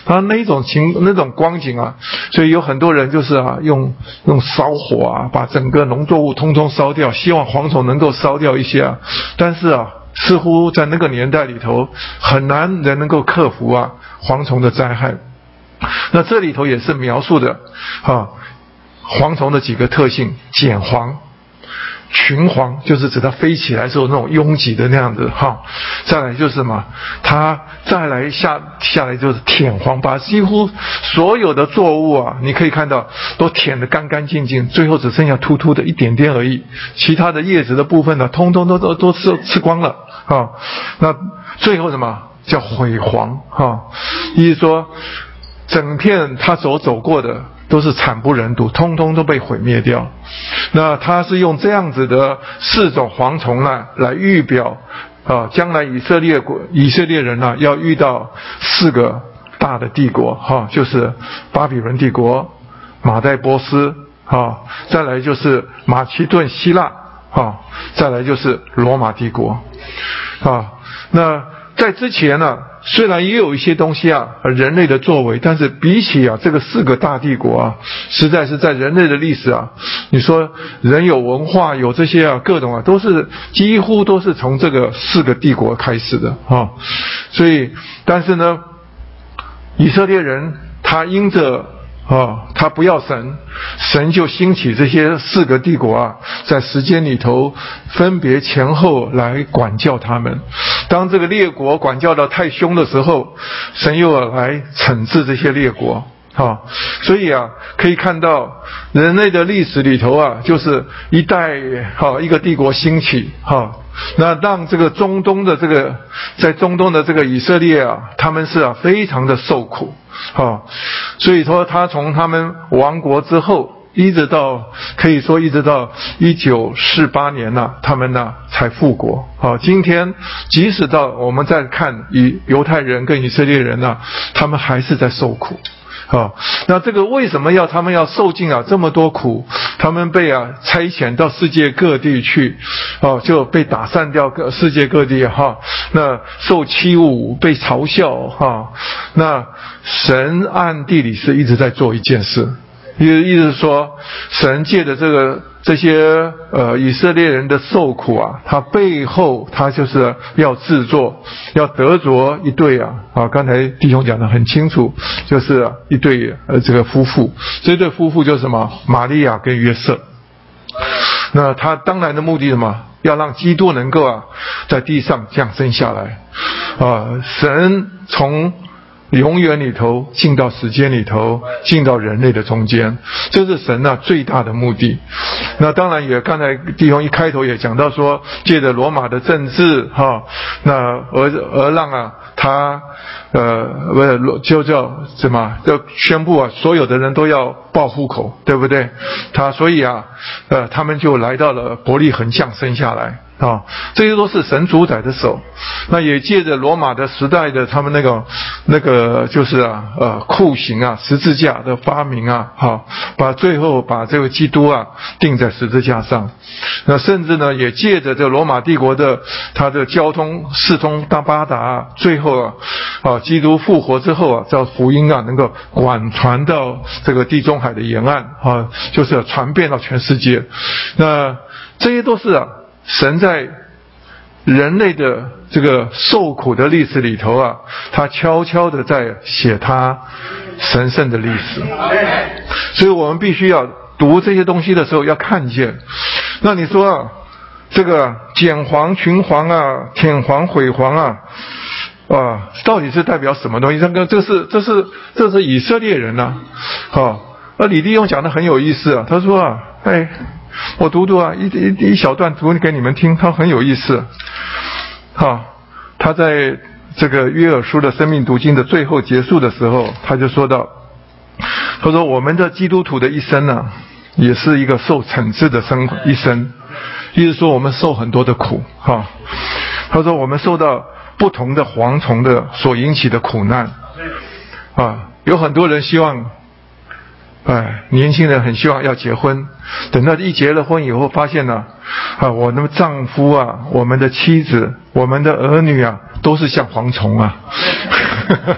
他那种情那种光景啊，所以有很多人就是啊用用烧火啊把整个农作物通通烧掉，希望蝗虫能够烧掉一些啊。但是啊，似乎在那个年代里头，很难人能够克服啊蝗虫的灾害。那这里头也是描述的啊，蝗虫的几个特性：碱蝗。群蝗就是指它飞起来时候那种拥挤的那样子哈，再来就是什么？它再来下下来就是舔蝗，把几乎所有的作物啊，你可以看到都舔得干干净净，最后只剩下秃秃的一点点而已，其他的叶子的部分呢，通通都都都吃吃光了啊。那最后什么叫毁蝗哈？意思说整片它所走过的。都是惨不忍睹，通通都被毁灭掉。那他是用这样子的四种蝗虫呢，来预表啊，将来以色列国以色列人呢要遇到四个大的帝国哈，就是巴比伦帝国、马代波斯啊，再来就是马其顿希腊啊，再来就是罗马帝国啊。那在之前呢？虽然也有一些东西啊，人类的作为，但是比起啊这个四个大帝国啊，实在是在人类的历史啊，你说人有文化，有这些啊，各种啊，都是几乎都是从这个四个帝国开始的啊。所以，但是呢，以色列人他因着啊，他不要神，神就兴起这些四个帝国啊，在时间里头分别前后来管教他们。当这个列国管教的太凶的时候，神又来惩治这些列国。好，所以啊，可以看到人类的历史里头啊，就是一代好一个帝国兴起，哈，那让这个中东的这个在中东的这个以色列啊，他们是啊非常的受苦，哈，所以说他从他们亡国之后，一直到可以说一直到一九四八年呐，他们呢才复国，好，今天即使到我们再看以犹太人跟以色列人呐，他们还是在受苦。啊，那这个为什么要他们要受尽啊这么多苦？他们被啊差遣到世界各地去，啊，就被打散掉各世界各地哈。那受欺侮、被嘲笑哈。那神暗地里是一直在做一件事，意意思是说，神借的这个。这些呃以色列人的受苦啊，他背后他就是要制作，要得着一对啊啊，刚才弟兄讲的很清楚，就是一对呃这个夫妇，这对夫妇就是什么？玛利亚跟约瑟。那他当然的目的什么？要让基督能够啊在地上降生下来啊，神从。永远里头进到时间里头，进到人类的中间，这是神呐最大的目的。那当然也刚才弟兄一开头也讲到说，借着罗马的政治哈，那而而让啊他呃不是就叫什么，就宣布啊所有的人都要报户口，对不对？他所以啊呃他们就来到了伯利恒降生下来。啊，这些都是神主宰的手，那也借着罗马的时代的他们那个那个就是啊呃酷刑啊十字架的发明啊，好把最后把这个基督啊钉在十字架上，那甚至呢也借着这罗马帝国的它的交通四通大八达，最后啊啊基督复活之后啊，叫福音啊能够广传到这个地中海的沿岸啊，就是传遍到全世界，那这些都是啊。神在人类的这个受苦的历史里头啊，他悄悄的在写他神圣的历史，所以我们必须要读这些东西的时候要看见。那你说啊，这个剪黄、群黄啊，舔黄、毁黄啊，啊，到底是代表什么东西？这个这是这是这是以色列人呐，好，那李立勇讲的很有意思啊，他说啊，哎。我读读啊，一一一小段读给你们听，他很有意思。哈，他在这个约尔书的生命读经的最后结束的时候，他就说到：“他说我们的基督徒的一生呢，也是一个受惩治的生一生，意思说我们受很多的苦。哈，他说我们受到不同的蝗虫的所引起的苦难。啊，有很多人希望。”哎，年轻人很希望要结婚，等到一结了婚以后，发现呢，啊，我的丈夫啊，我们的妻子，我们的儿女啊，都是像蝗虫啊，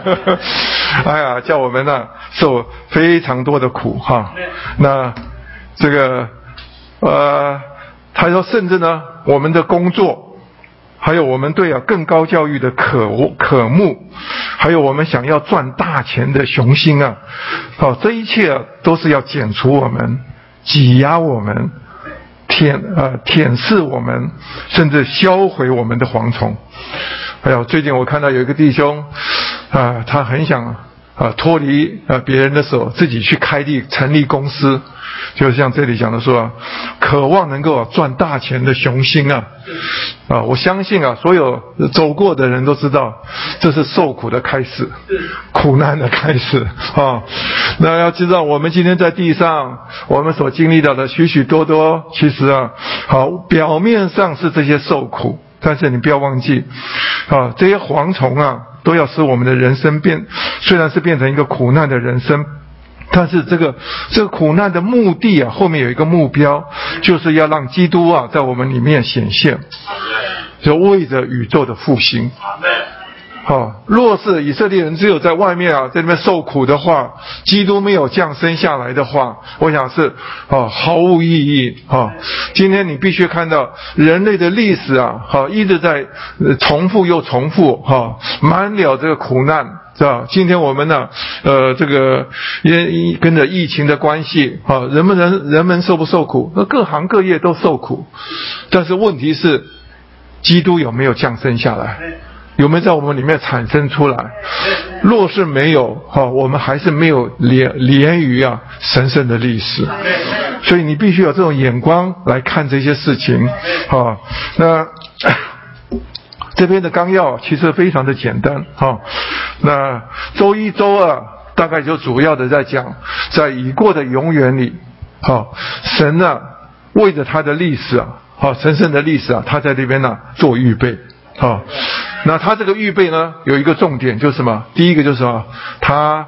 哎呀，叫我们呢受非常多的苦哈。那这个呃，他说，甚至呢，我们的工作。还有我们对啊更高教育的渴渴慕，还有我们想要赚大钱的雄心啊，好，这一切都是要剪除我们、挤压我们、舔呃舔舐我们，甚至销毁我们的蝗虫。还有最近我看到有一个弟兄啊，他很想啊脱离啊别人的手，自己去开立成立公司。就像这里讲的说，渴望能够赚大钱的雄心啊，啊，我相信啊，所有走过的人都知道，这是受苦的开始，苦难的开始啊。那要知道，我们今天在地上，我们所经历到的许许多多，其实啊，好，表面上是这些受苦，但是你不要忘记，啊，这些蝗虫啊，都要使我们的人生变，虽然是变成一个苦难的人生。但是这个这个苦难的目的啊，后面有一个目标，就是要让基督啊在我们里面显现，就为着宇宙的复兴。好，若是以色列人只有在外面啊，在那边受苦的话，基督没有降生下来的话，我想是啊毫无意义啊。今天你必须看到人类的历史啊，哈，一直在重复又重复哈，满了这个苦难是吧？今天我们呢，呃，这个因跟着疫情的关系啊，人们人人们受不受苦？那各行各业都受苦，但是问题是，基督有没有降生下来？有没有在我们里面产生出来？若是没有，哈，我们还是没有连连于啊神圣的历史。所以你必须有这种眼光来看这些事情，哈。那这边的纲要其实非常的简单，哈。那周一周二大概就主要的在讲，在已过的永远里，哈，神呢为着他的历史啊，好神圣的历史啊，他在这边呢做预备。好，那他这个预备呢，有一个重点就是什么？第一个就是啊？他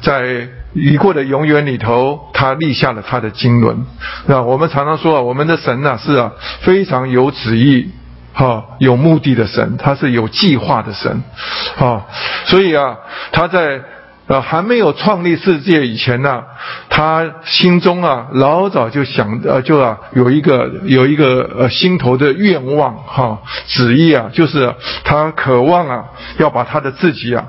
在已过的永远里头，他立下了他的经纶。那我们常常说啊，我们的神呐是啊非常有旨意、哈有目的的神，他是有计划的神，啊，所以啊他在。啊，还没有创立世界以前呢，他心中啊老早就想呃就啊有一个有一个呃心头的愿望哈旨意啊，就是他渴望啊要把他的自己啊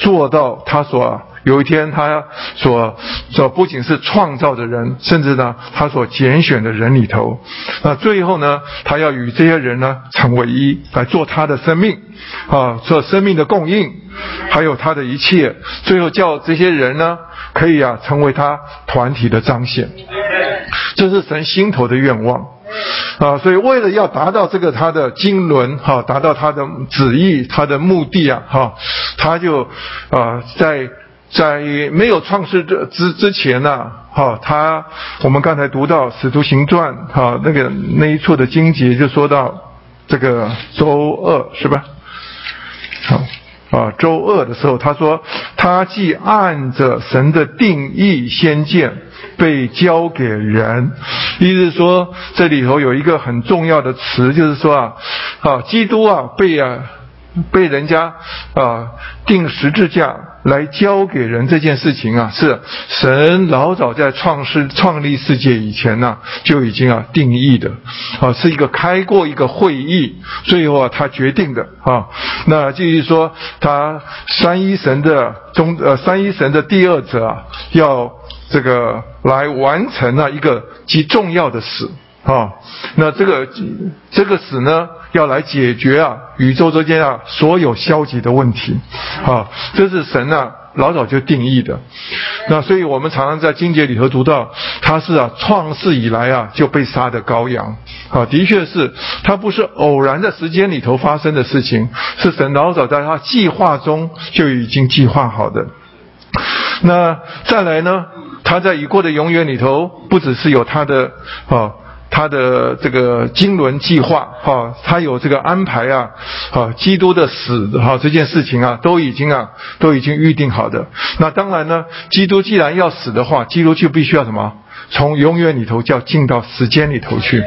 做到他所有一天他所所不仅是创造的人，甚至呢他所拣选的人里头，那最后呢他要与这些人呢成为一，来做他的生命啊做生命的供应。还有他的一切，最后叫这些人呢，可以啊成为他团体的彰显，这是神心头的愿望啊。所以为了要达到这个他的经纶哈，达到他的旨意，他的目的啊哈，他就啊在在没有创世之之之前呢哈，他我们刚才读到使徒行传哈那个那一处的经节就说到这个周二是吧？好。啊，周二的时候，他说他既按着神的定义先见被交给人，意思说这里头有一个很重要的词，就是说啊，啊，基督啊被啊。被人家啊定十字架来交给人这件事情啊，是神老早在创世创立世界以前呢就已经啊定义的啊，是一个开过一个会议，最后啊他决定的啊。那继续说，他三一神的中呃三一神的第二者啊，要这个来完成了一个极重要的事。啊，那这个这个死呢，要来解决啊宇宙之间啊所有消极的问题，啊，这是神啊老早就定义的。那所以我们常常在经节里头读到，他是啊创世以来啊就被杀的羔羊，啊，的确是，他不是偶然的时间里头发生的事情，是神老早在他计划中就已经计划好的。那再来呢，他在已过的永远里头，不只是有他的啊。他的这个经纶计划，哈，他有这个安排啊，啊，基督的死，哈，这件事情啊，都已经啊，都已经预定好的。那当然呢，基督既然要死的话，基督就必须要什么？从永远里头就要进到时间里头去，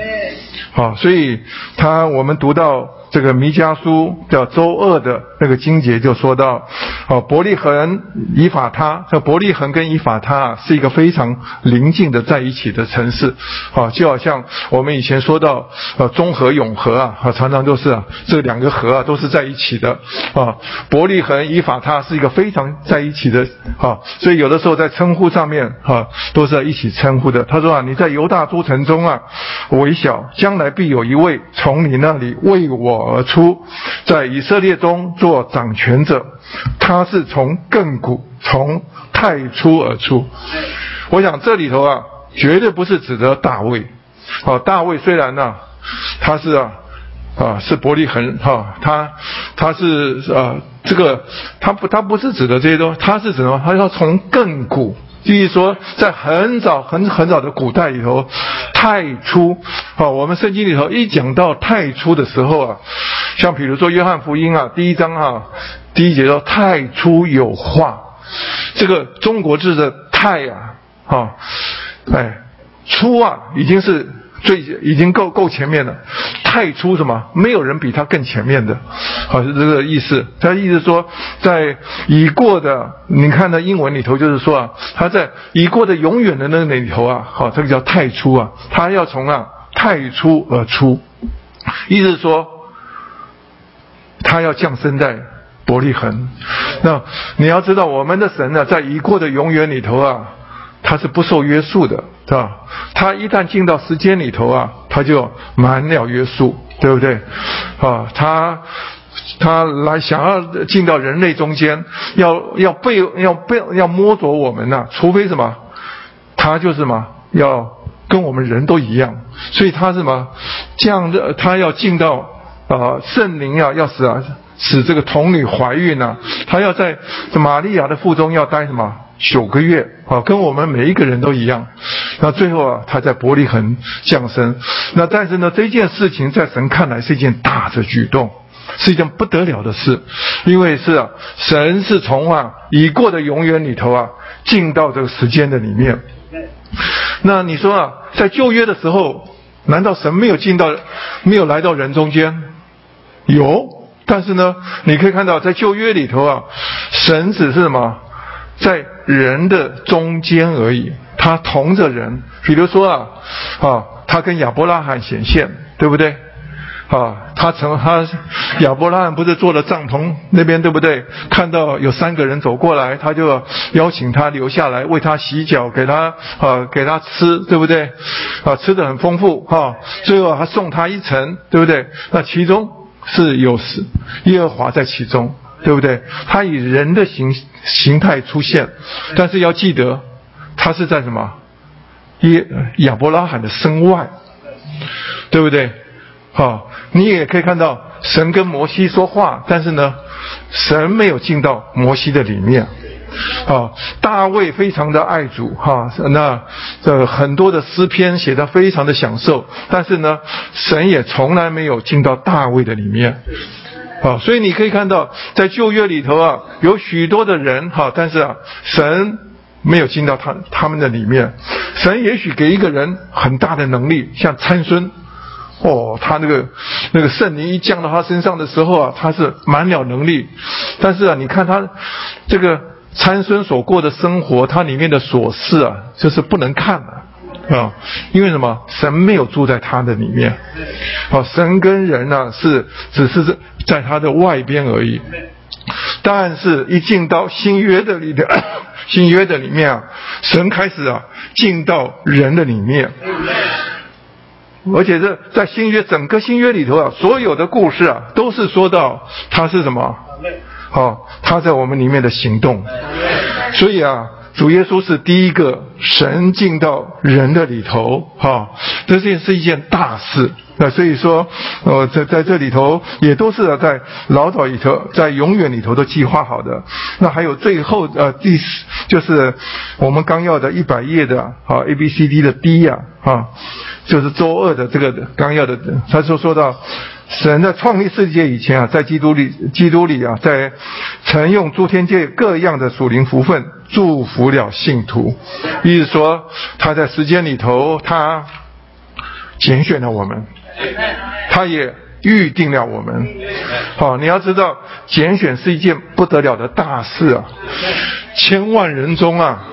好，所以他我们读到。这个弥迦书叫周二的那个经节就说到，哦，伯利恒以法他，这伯利恒跟以法他啊是一个非常邻近的在一起的城市，啊，就好像我们以前说到，呃，中和永和啊，啊，常常都是啊，这两个河啊都是在一起的，啊，伯利恒以法他是一个非常在一起的，啊，所以有的时候在称呼上面，哈，都是在一起称呼的。他说啊，你在犹大诸城中啊，微小，将来必有一位从你那里为我。而出，在以色列中做掌权者，他是从亘古从太初而出。我想这里头啊，绝对不是指的大卫。哦，大卫虽然呢，他是啊啊是伯利恒哈，他他是啊这个他不他不是指的这些东西，他是指什么？他要从亘古。就是说，在很早很很早的古代里头，太初，啊，我们圣经里头一讲到太初的时候啊，像比如说约翰福音啊，第一章啊，第一节说太初有话，这个中国字的太啊，啊，哎，初啊，已经是最已经够够前面了。太初什么？没有人比他更前面的，好是这个意思。他意思说，在已过的，你看那英文里头就是说啊，他在已过的永远的那个里头啊，好，这个叫太初啊，他要从啊太初而出，意思说，他要降生在伯利恒。那你要知道，我们的神呢，在已过的永远里头啊。他是不受约束的，是吧？他一旦进到时间里头啊，他就满了约束，对不对？啊，他他来想要进到人类中间，要要被要被要摸着我们呐，除非什么？他就是什么？要跟我们人都一样，所以他是什么？这样的他要进到啊圣灵啊，要使啊使这个童女怀孕呐，他要在玛利亚的腹中要待什么？九个月，啊，跟我们每一个人都一样。那最后啊，他在伯利恒降生。那但是呢，这件事情在神看来是一件大的举动，是一件不得了的事，因为是啊，神是从啊已过的永远里头啊进到这个时间的里面。那你说啊，在旧约的时候，难道神没有进到，没有来到人中间？有，但是呢，你可以看到在旧约里头啊，神只是什么？在人的中间而已，他同着人。比如说啊，啊，他跟亚伯拉罕显现，对不对？啊，他从他亚伯拉罕不是坐了帐篷那边，对不对？看到有三个人走过来，他就邀请他留下来为他洗脚，给他啊给他吃，对不对？啊，吃的很丰富哈。最后还送他一程，对不对？那其中是有是耶和华在其中。对不对？他以人的形形态出现，但是要记得，他是在什么？耶亚伯拉罕的身外，对不对？好，你也可以看到神跟摩西说话，但是呢，神没有进到摩西的里面。啊，大卫非常的爱主哈，那这很多的诗篇写的非常的享受，但是呢，神也从来没有进到大卫的里面。啊，所以你可以看到，在旧约里头啊，有许多的人哈，但是啊，神没有进到他他们的里面。神也许给一个人很大的能力，像参孙，哦，他那个那个圣灵一降到他身上的时候啊，他是满了能力。但是啊，你看他这个参孙所过的生活，他里面的琐事啊，就是不能看的。啊，啊因为什么？神没有住在他的里面，啊，神跟人呢是只是在在他的外边而已。但是，一进到新约的里的 新约的里面啊，神开始啊进到人的里面，而且这在新约整个新约里头啊，所有的故事啊，都是说到他是什么？好，他在我们里面的行动。所以啊。主耶稣是第一个神进到人的里头，哈，这件是一件大事。那所以说，呃，在在这里头也都是在老早里头，在永远里头都计划好的。那还有最后呃第就是我们纲要的一百页的啊 A B C D 的 D 呀，啊，就是周二的这个纲要的，他说说到。神在创立世界以前啊，在基督里，基督里啊，在曾用诸天界各样的属灵福分祝福了信徒。意思说，他在时间里头，他拣选了我们，他也预定了我们。好，你要知道，拣选是一件不得了的大事啊！千万人中啊，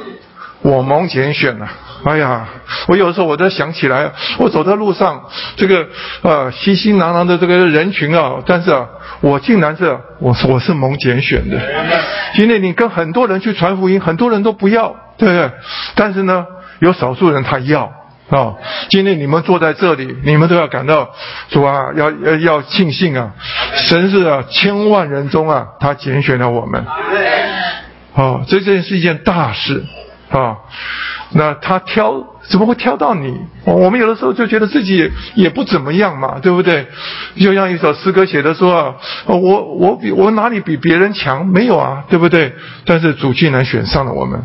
我蒙拣选了。哎呀，我有的时候我都想起来，我走在路上，这个呃熙熙攘攘的这个人群啊，但是啊，我竟然是我我是蒙拣选的。今天你跟很多人去传福音，很多人都不要，对不对？但是呢，有少数人他要啊。今天你们坐在这里，你们都要感到主啊，要要要庆幸啊，神是啊千万人中啊，他拣选了我们。啊，这件是一件大事啊。那他挑怎么会挑到你？我们有的时候就觉得自己也不怎么样嘛，对不对？就像一首诗歌写的说，我我比我哪里比别人强？没有啊，对不对？但是主竟然选上了我们。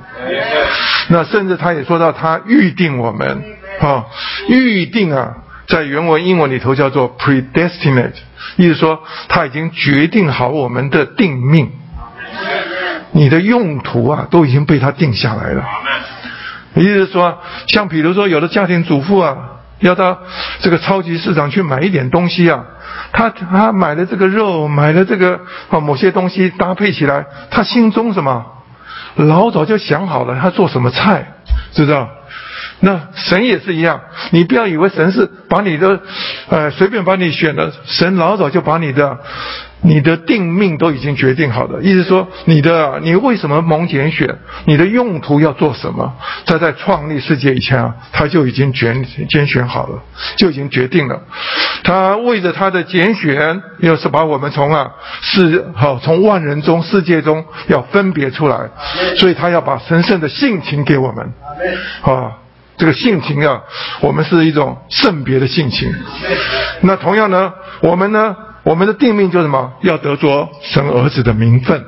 那甚至他也说到他预定我们啊，预定啊，在原文英文里头叫做 predestinate，意思说他已经决定好我们的定命，你的用途啊都已经被他定下来了。意思是说，像比如说，有的家庭主妇啊，要到这个超级市场去买一点东西啊，他他买了这个肉，买了这个啊某些东西搭配起来，他心中什么老早就想好了，他做什么菜，知道？那神也是一样，你不要以为神是把你的，呃，随便把你选了，神老早就把你的。你的定命都已经决定好了，意思说你的你为什么蒙拣选，你的用途要做什么，他在创立世界以前啊，他就已经拣拣选好了，就已经决定了。他为着他的拣选，又是把我们从啊世好从万人中世界中要分别出来，所以他要把神圣的性情给我们啊，这个性情啊，我们是一种圣别的性情。那同样呢，我们呢？我们的定命就是什么？要得着神儿子的名分，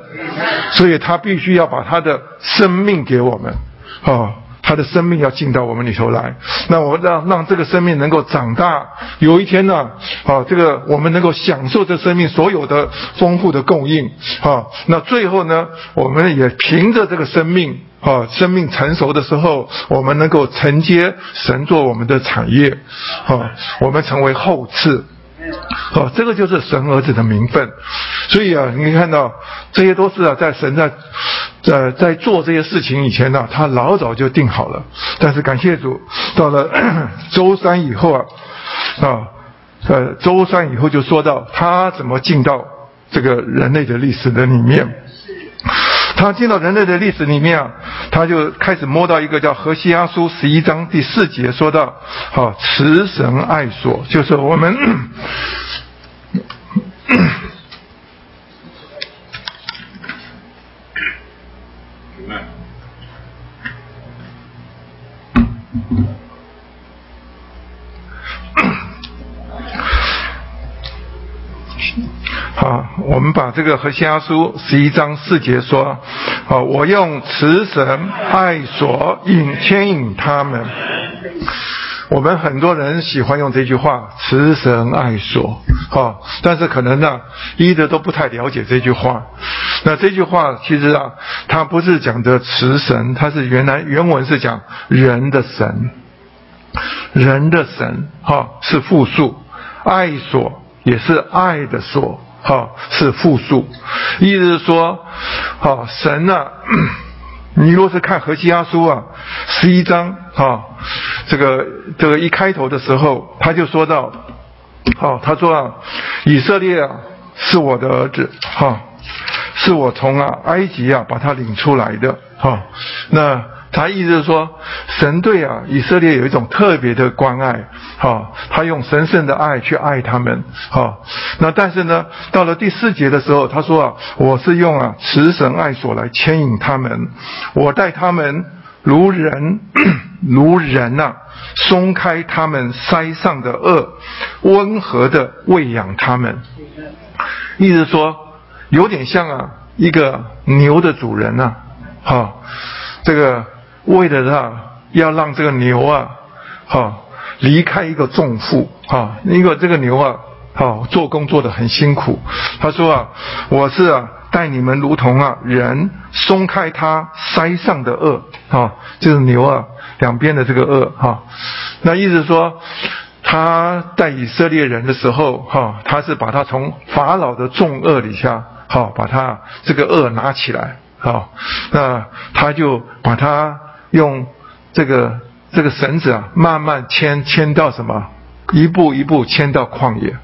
所以他必须要把他的生命给我们，啊，他的生命要进到我们里头来。那我让让这个生命能够长大，有一天呢，啊，这个我们能够享受这生命所有的丰富的供应，啊，那最后呢，我们也凭着这个生命，啊，生命成熟的时候，我们能够承接神做我们的产业，啊，我们成为后赐。哦，这个就是神儿子的名分，所以啊，你看到这些都是啊，在神在在在做这些事情以前呢，他老早就定好了。但是感谢主，到了 周三以后啊，啊，呃，周三以后就说到他怎么进到这个人类的历史的里面。他进到人类的历史里面啊，他就开始摸到一个叫《何西阿书》十一章第四节，说到：“好，慈神爱所，就是我们。”啊，我们把这个和西阿书十一章四节说，啊，我用慈神爱所引牵引他们。我们很多人喜欢用这句话，慈神爱所，啊，但是可能呢，一的都不太了解这句话。那这句话其实啊，它不是讲的慈神，它是原来原文是讲人的神，人的神，哈，是复数，爱所也是爱的所。好，是复数，意思是说，好神啊，你若是看《何西阿书》啊，十一章啊，这个这个一开头的时候，他就说到，好，他说啊，以色列啊是我的儿子，哈，是我从啊埃及啊把他领出来的，哈，那。他意思是说，神对啊以色列有一种特别的关爱，哈，他用神圣的爱去爱他们，哈。那但是呢，到了第四节的时候，他说啊，我是用啊慈神爱所来牵引他们，我待他们如人，如人呐，松开他们腮上的恶，温和的喂养他们。意思说，有点像啊一个牛的主人呐，哈，这个。为了让要让这个牛啊，哈离开一个重负哈，因为这个牛啊，哈做工做得很辛苦。他说啊，我是啊带你们如同啊人松开他腮上的轭，哈，就是牛啊两边的这个轭哈。那意思说，他带以色列人的时候哈，他是把他从法老的重轭底下，哈把他这个轭拿起来，哈，那他就把他。用这个这个绳子啊，慢慢牵牵到什么？一步一步牵到旷野。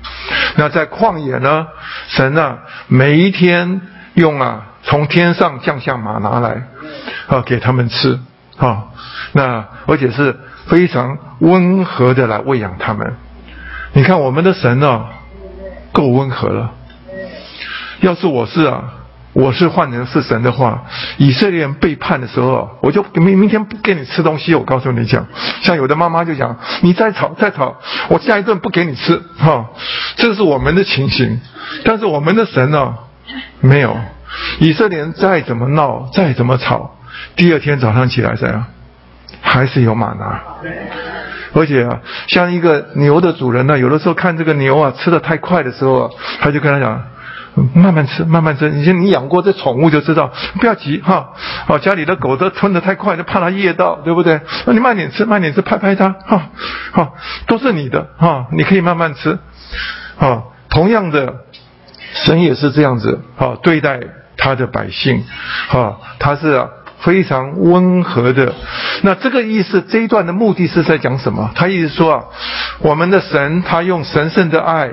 那在旷野呢，神啊，每一天用啊，从天上降下马拿来，啊，给他们吃啊。那而且是非常温和的来喂养他们。你看我们的神呢，够温和了。要是我是啊。我是换成是神的话，以色列人背叛的时候，我就明明天不给你吃东西。我告诉你讲，像有的妈妈就讲，你再吵 再吵，我下一顿不给你吃，哈，这是我们的情形。但是我们的神呢，没有，以色列人再怎么闹，再怎么吵，第二天早上起来怎样，还是有马拿。而且啊，像一个牛的主人呢，有的时候看这个牛啊吃的太快的时候，他就跟他讲。慢慢吃，慢慢吃。你你养过这宠物就知道，不要急哈。哦，家里的狗都吞得太快，就怕它噎到，对不对？那你慢点吃，慢点吃，拍拍它哈。好，都是你的哈，你可以慢慢吃。啊，同样的，神也是这样子啊，对待他的百姓啊，他是非常温和的。那这个意思，这一段的目的是在讲什么？他意思说啊，我们的神他用神圣的爱。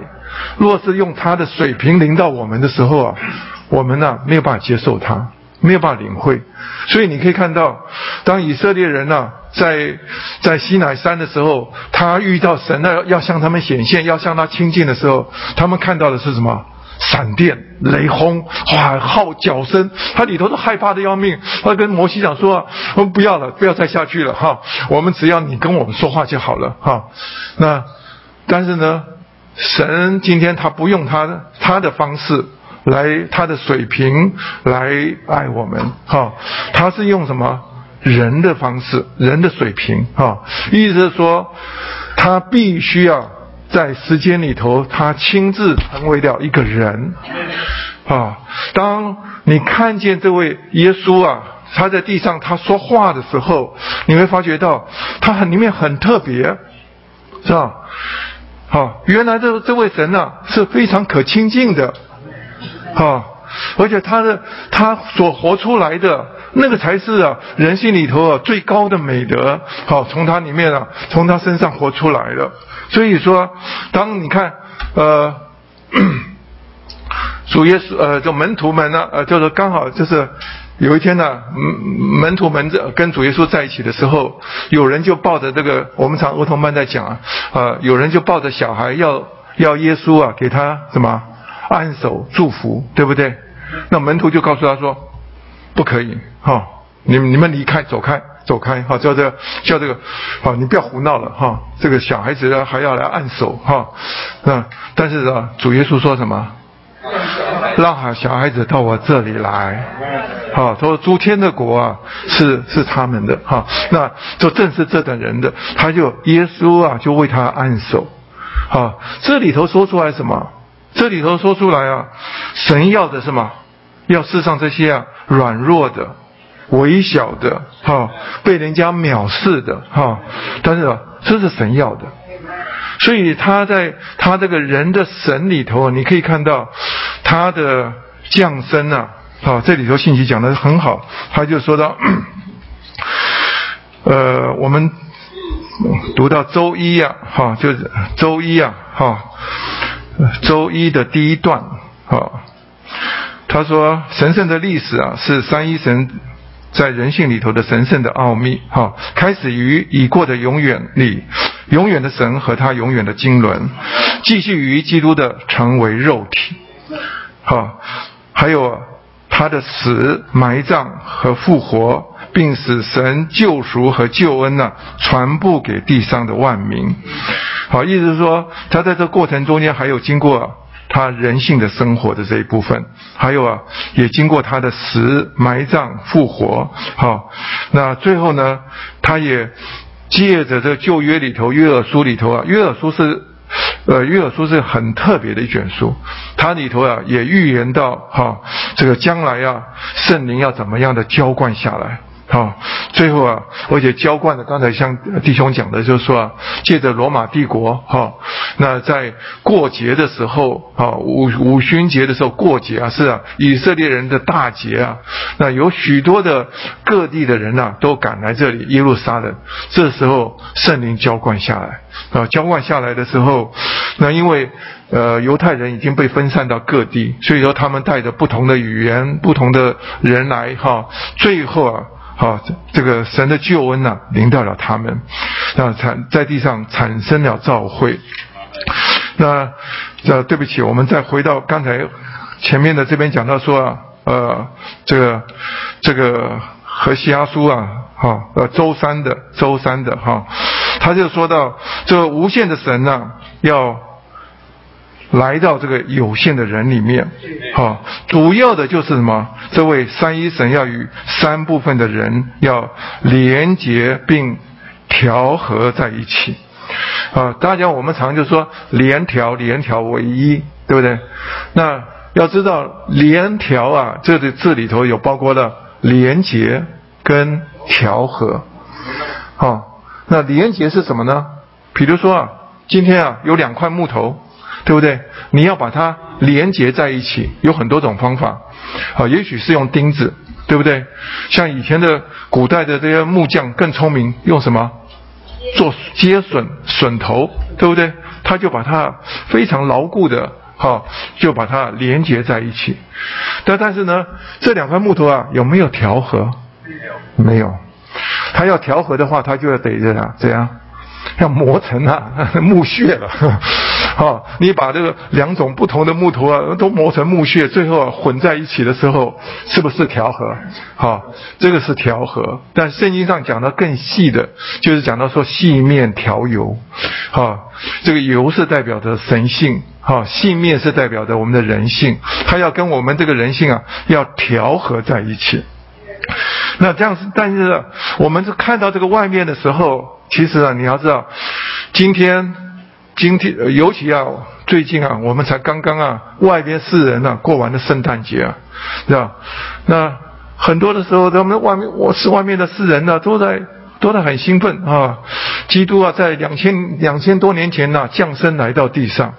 若是用他的水平临到我们的时候啊，我们呢没有办法接受他，没有办法领会。所以你可以看到，当以色列人呢在在西乃山的时候，他遇到神呢要向他们显现，要向他亲近的时候，他们看到的是什么？闪电、雷轰、哇、号角声，他里头都害怕的要命。他跟摩西讲说：“我们不要了，不要再下去了哈，我们只要你跟我们说话就好了哈。”那但是呢？神今天他不用他的他的方式来他的水平来爱我们哈，他是用什么人的方式人的水平哈，意思是说他必须要在时间里头他亲自成为了一个人啊。当你看见这位耶稣啊，他在地上他说话的时候，你会发觉到他很里面很特别，是吧？好，原来这这位神呢是非常可亲近的，啊，而且他的他所活出来的那个才是啊人性里头啊最高的美德，好，从他里面啊从他身上活出来的。所以说，当你看呃 主耶稣呃就门徒们呢呃就是刚好就是。有一天呢，门门徒们这跟主耶稣在一起的时候，有人就抱着这个，我们常儿童班在讲啊，啊，有人就抱着小孩要要耶稣啊给他什么按手祝福，对不对？那门徒就告诉他说，不可以，哈，你你们离开，走开，走开，哈，叫这个叫这个，好，你不要胡闹了，哈，这个小孩子还要来按手，哈，那但是啊，主耶稣说什么？让孩小孩子到我这里来，好，他说诸天的国啊是是他们的哈，那就正是这等人的，他就耶稣啊就为他按手，好，这里头说出来什么？这里头说出来啊，神要的什么？要世上这些啊软弱的、微小的，哈，被人家藐视的，哈，但是这是神要的。所以他在他这个人的神里头，你可以看到他的降生啊，好，这里头信息讲的很好，他就说到，呃，我们读到周一啊，哈，就是周一啊，哈，周一的第一段，哈，他说神圣的历史啊，是三一神。在人性里头的神圣的奥秘，哈，开始于已过的永远里，永远的神和他永远的经纶，继续于基督的成为肉体，哈，还有他的死、埋葬和复活，并使神救赎和救恩呢传布给地上的万民，好，意思是说，他在这过程中间还有经过。他人性的生活的这一部分，还有啊，也经过他的死、埋葬、复活，好，那最后呢，他也借着这旧约里头约尔书里头啊，约尔书是，呃，约尔书是很特别的一卷书，它里头啊也预言到哈，这个将来啊，圣灵要怎么样的浇灌下来。好，最后啊，而且浇灌的，刚才像弟兄讲的，就是说啊，借着罗马帝国，哈，那在过节的时候，啊，五五旬节的时候过节啊，是啊，以色列人的大节啊，那有许多的各地的人呐，都赶来这里耶路撒冷，这时候圣灵浇灌下来，啊，浇灌下来的时候，那因为呃犹太人已经被分散到各地，所以说他们带着不同的语言、不同的人来，哈，最后啊。好，这个神的救恩呐，临到了他们，那产在地上产生了召会。那这对不起，我们再回到刚才前面的这边讲到说啊，呃，这个这个何西阿书啊，哈，呃，周三的周三的哈，他就说到这个无限的神呐，要。来到这个有限的人里面，哈，主要的就是什么？这位三一神要与三部分的人要连结并调和在一起，啊，大家我们常就说连调连调为一，对不对？那要知道连调啊，这个字里头有包括了连结跟调和。好，那连结是什么呢？比如说啊，今天啊有两块木头，对不对？你要把它连接在一起，有很多种方法。啊，也许是用钉子，对不对？像以前的古代的这些木匠更聪明，用什么做接榫榫头，对不对？他就把它非常牢固的，哈，就把它连接在一起。但但是呢，这两块木头啊，有没有调和？没有，没有。他要调和的话，他就要得着啊，怎样？要磨成啊 木屑了。好，你把这个两种不同的木头啊，都磨成木屑，最后混在一起的时候，是不是调和？好，这个是调和。但圣经上讲的更细的，就是讲到说细面调油。好，这个油是代表着神性，好，细面是代表着我们的人性，它要跟我们这个人性啊，要调和在一起。那这样，但是我们是看到这个外面的时候，其实啊，你要知道，今天。今天尤其啊，最近啊，我们才刚刚啊，外边世人啊过完了圣诞节啊，是吧？那很多的时候，他们外面我是外面的世人呢，都在都在很兴奋啊。基督啊，在两千两千多年前呢，降生来到地上。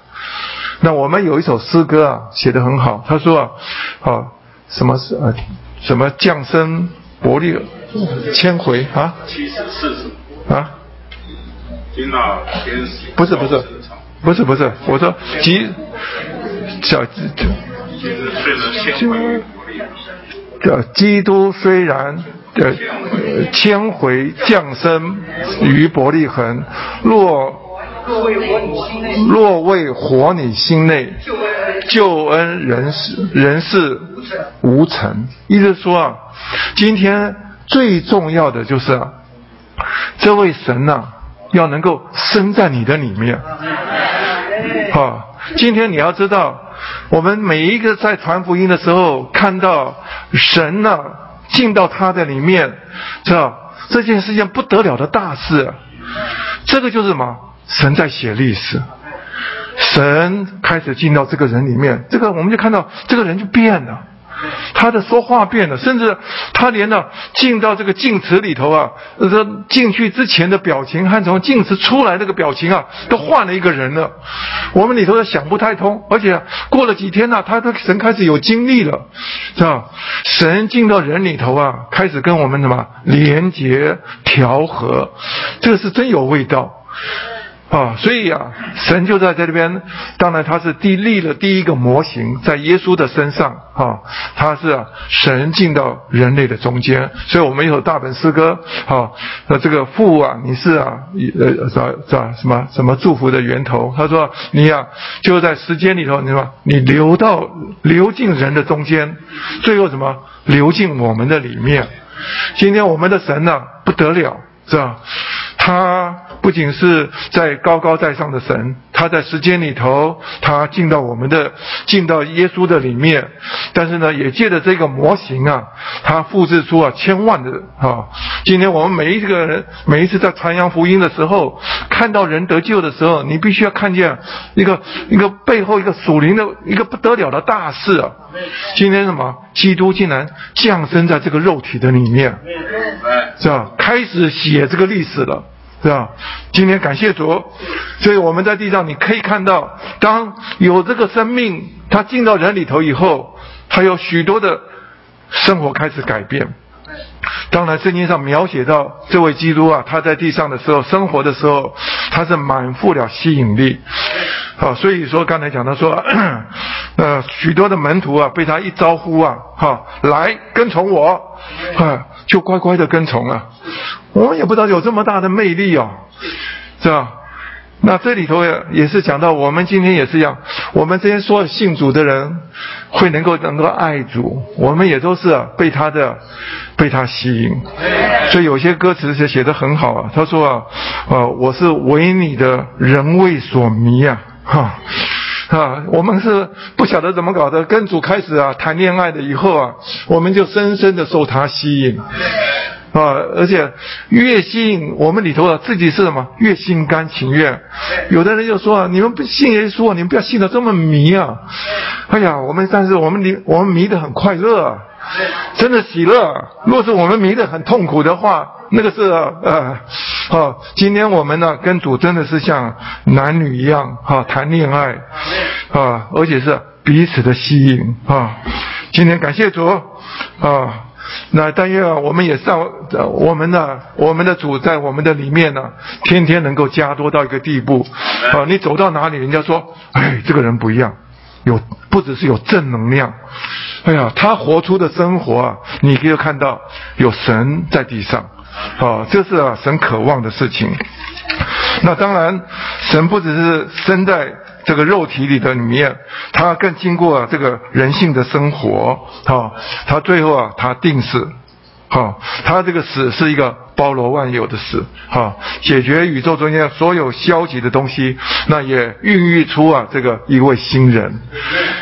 那我们有一首诗歌啊，写得很好。他说啊，啊，什么是呃，什么降生伯利千回啊？七十四十啊。听到天使不是不是不是不是，我说基叫基督虽然的千回降生于伯利恒，若若为活你心内，救恩人事人事无成。意思说啊，今天最重要的就是啊，这位神呐。要能够生在你的里面，啊！今天你要知道，我们每一个在传福音的时候，看到神呢进到他的里面，知道这件是件不得了的大事。这个就是什么？神在写历史，神开始进到这个人里面，这个我们就看到这个人就变了。他的说话变了，甚至他连呢进到这个镜池里头啊，这进去之前的表情和从镜池出来那个表情啊，都换了一个人了。我们里头想不太通，而且过了几天呢，他的神开始有经历了，是吧？神进到人里头啊，开始跟我们什么连结调和，这个是真有味道。啊，所以啊，神就在这边，当然他是第立了第一个模型，在耶稣的身上啊，他是啊，神进到人类的中间，所以我们有大本诗歌啊，那这个父啊，你是啊，呃，是吧？是吧？什么什么祝福的源头？他说你呀，就在时间里头，你说你流到流进人的中间，最后什么流进我们的里面？今天我们的神呢，不得了，是吧？他不仅是在高高在上的神，他在时间里头，他进到我们的，进到耶稣的里面，但是呢，也借着这个模型啊，他复制出啊千万的啊。今天我们每一个人，每一次在传扬福音的时候，看到人得救的时候，你必须要看见一个一个背后一个属灵的一个不得了的大事啊。今天什么？基督竟然降生在这个肉体的里面，是吧？开始写这个历史了。是吧？今天感谢主，所以我们在地上你可以看到，当有这个生命，他进到人里头以后，他有许多的生活开始改变。当然，圣经上描写到这位基督啊，他在地上的时候，生活的时候，他是满腹了吸引力。好，所以说刚才讲到说，呃，许多的门徒啊，被他一招呼啊，哈，来跟从我，啊，就乖乖的跟从了。我们也不知道有这么大的魅力哦，是吧？那这里头也也是讲到，我们今天也是一样，我们这些所有信主的人，会能够能够爱主，我们也都是被他的被他吸引。所以有些歌词写写的很好啊，他说啊，呃，我是为你的人为所迷啊，哈啊，我们是不晓得怎么搞的，跟主开始啊谈恋爱的以后啊，我们就深深的受他吸引。啊，而且越信我们里头的，自己是什么？越心甘情愿。有的人就说啊，你们不信耶稣啊，你们不要信的这么迷啊。哎呀，我们但是我们迷我们迷得很快乐，真的喜乐。若是我们迷得很痛苦的话，那个是呃，啊，今天我们呢跟主真的是像男女一样哈，谈恋爱啊，而且是彼此的吸引啊。今天感谢主啊。那但愿啊，我们也上我们呢，我们的主在我们的里面呢，天天能够加多到一个地步啊！你走到哪里，人家说，哎，这个人不一样，有不只是有正能量，哎呀，他活出的生活啊，你可以看到有神在地上啊，这是啊神渴望的事情。那当然，神不只是生在。这个肉体里的里面，他更经过这个人性的生活，哈，他最后啊，他定死，哈，他这个死是一个包罗万有的死，哈，解决宇宙中间所有消极的东西，那也孕育出啊这个一位新人，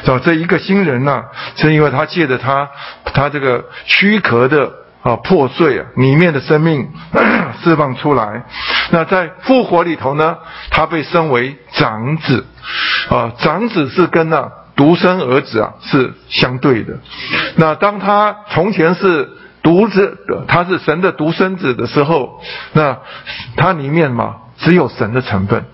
是吧？这一个新人呢，是因为他借着他他这个躯壳的。啊，破碎啊，里面的生命 释放出来。那在复活里头呢，他被升为长子。啊，长子是跟那独生儿子啊是相对的。那当他从前是独子，他是神的独生子的时候，那他里面嘛只有神的成分。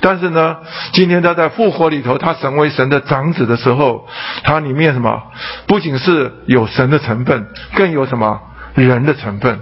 但是呢，今天他在复活里头，他成为神的长子的时候，他里面什么？不仅是有神的成分，更有什么？人的成分，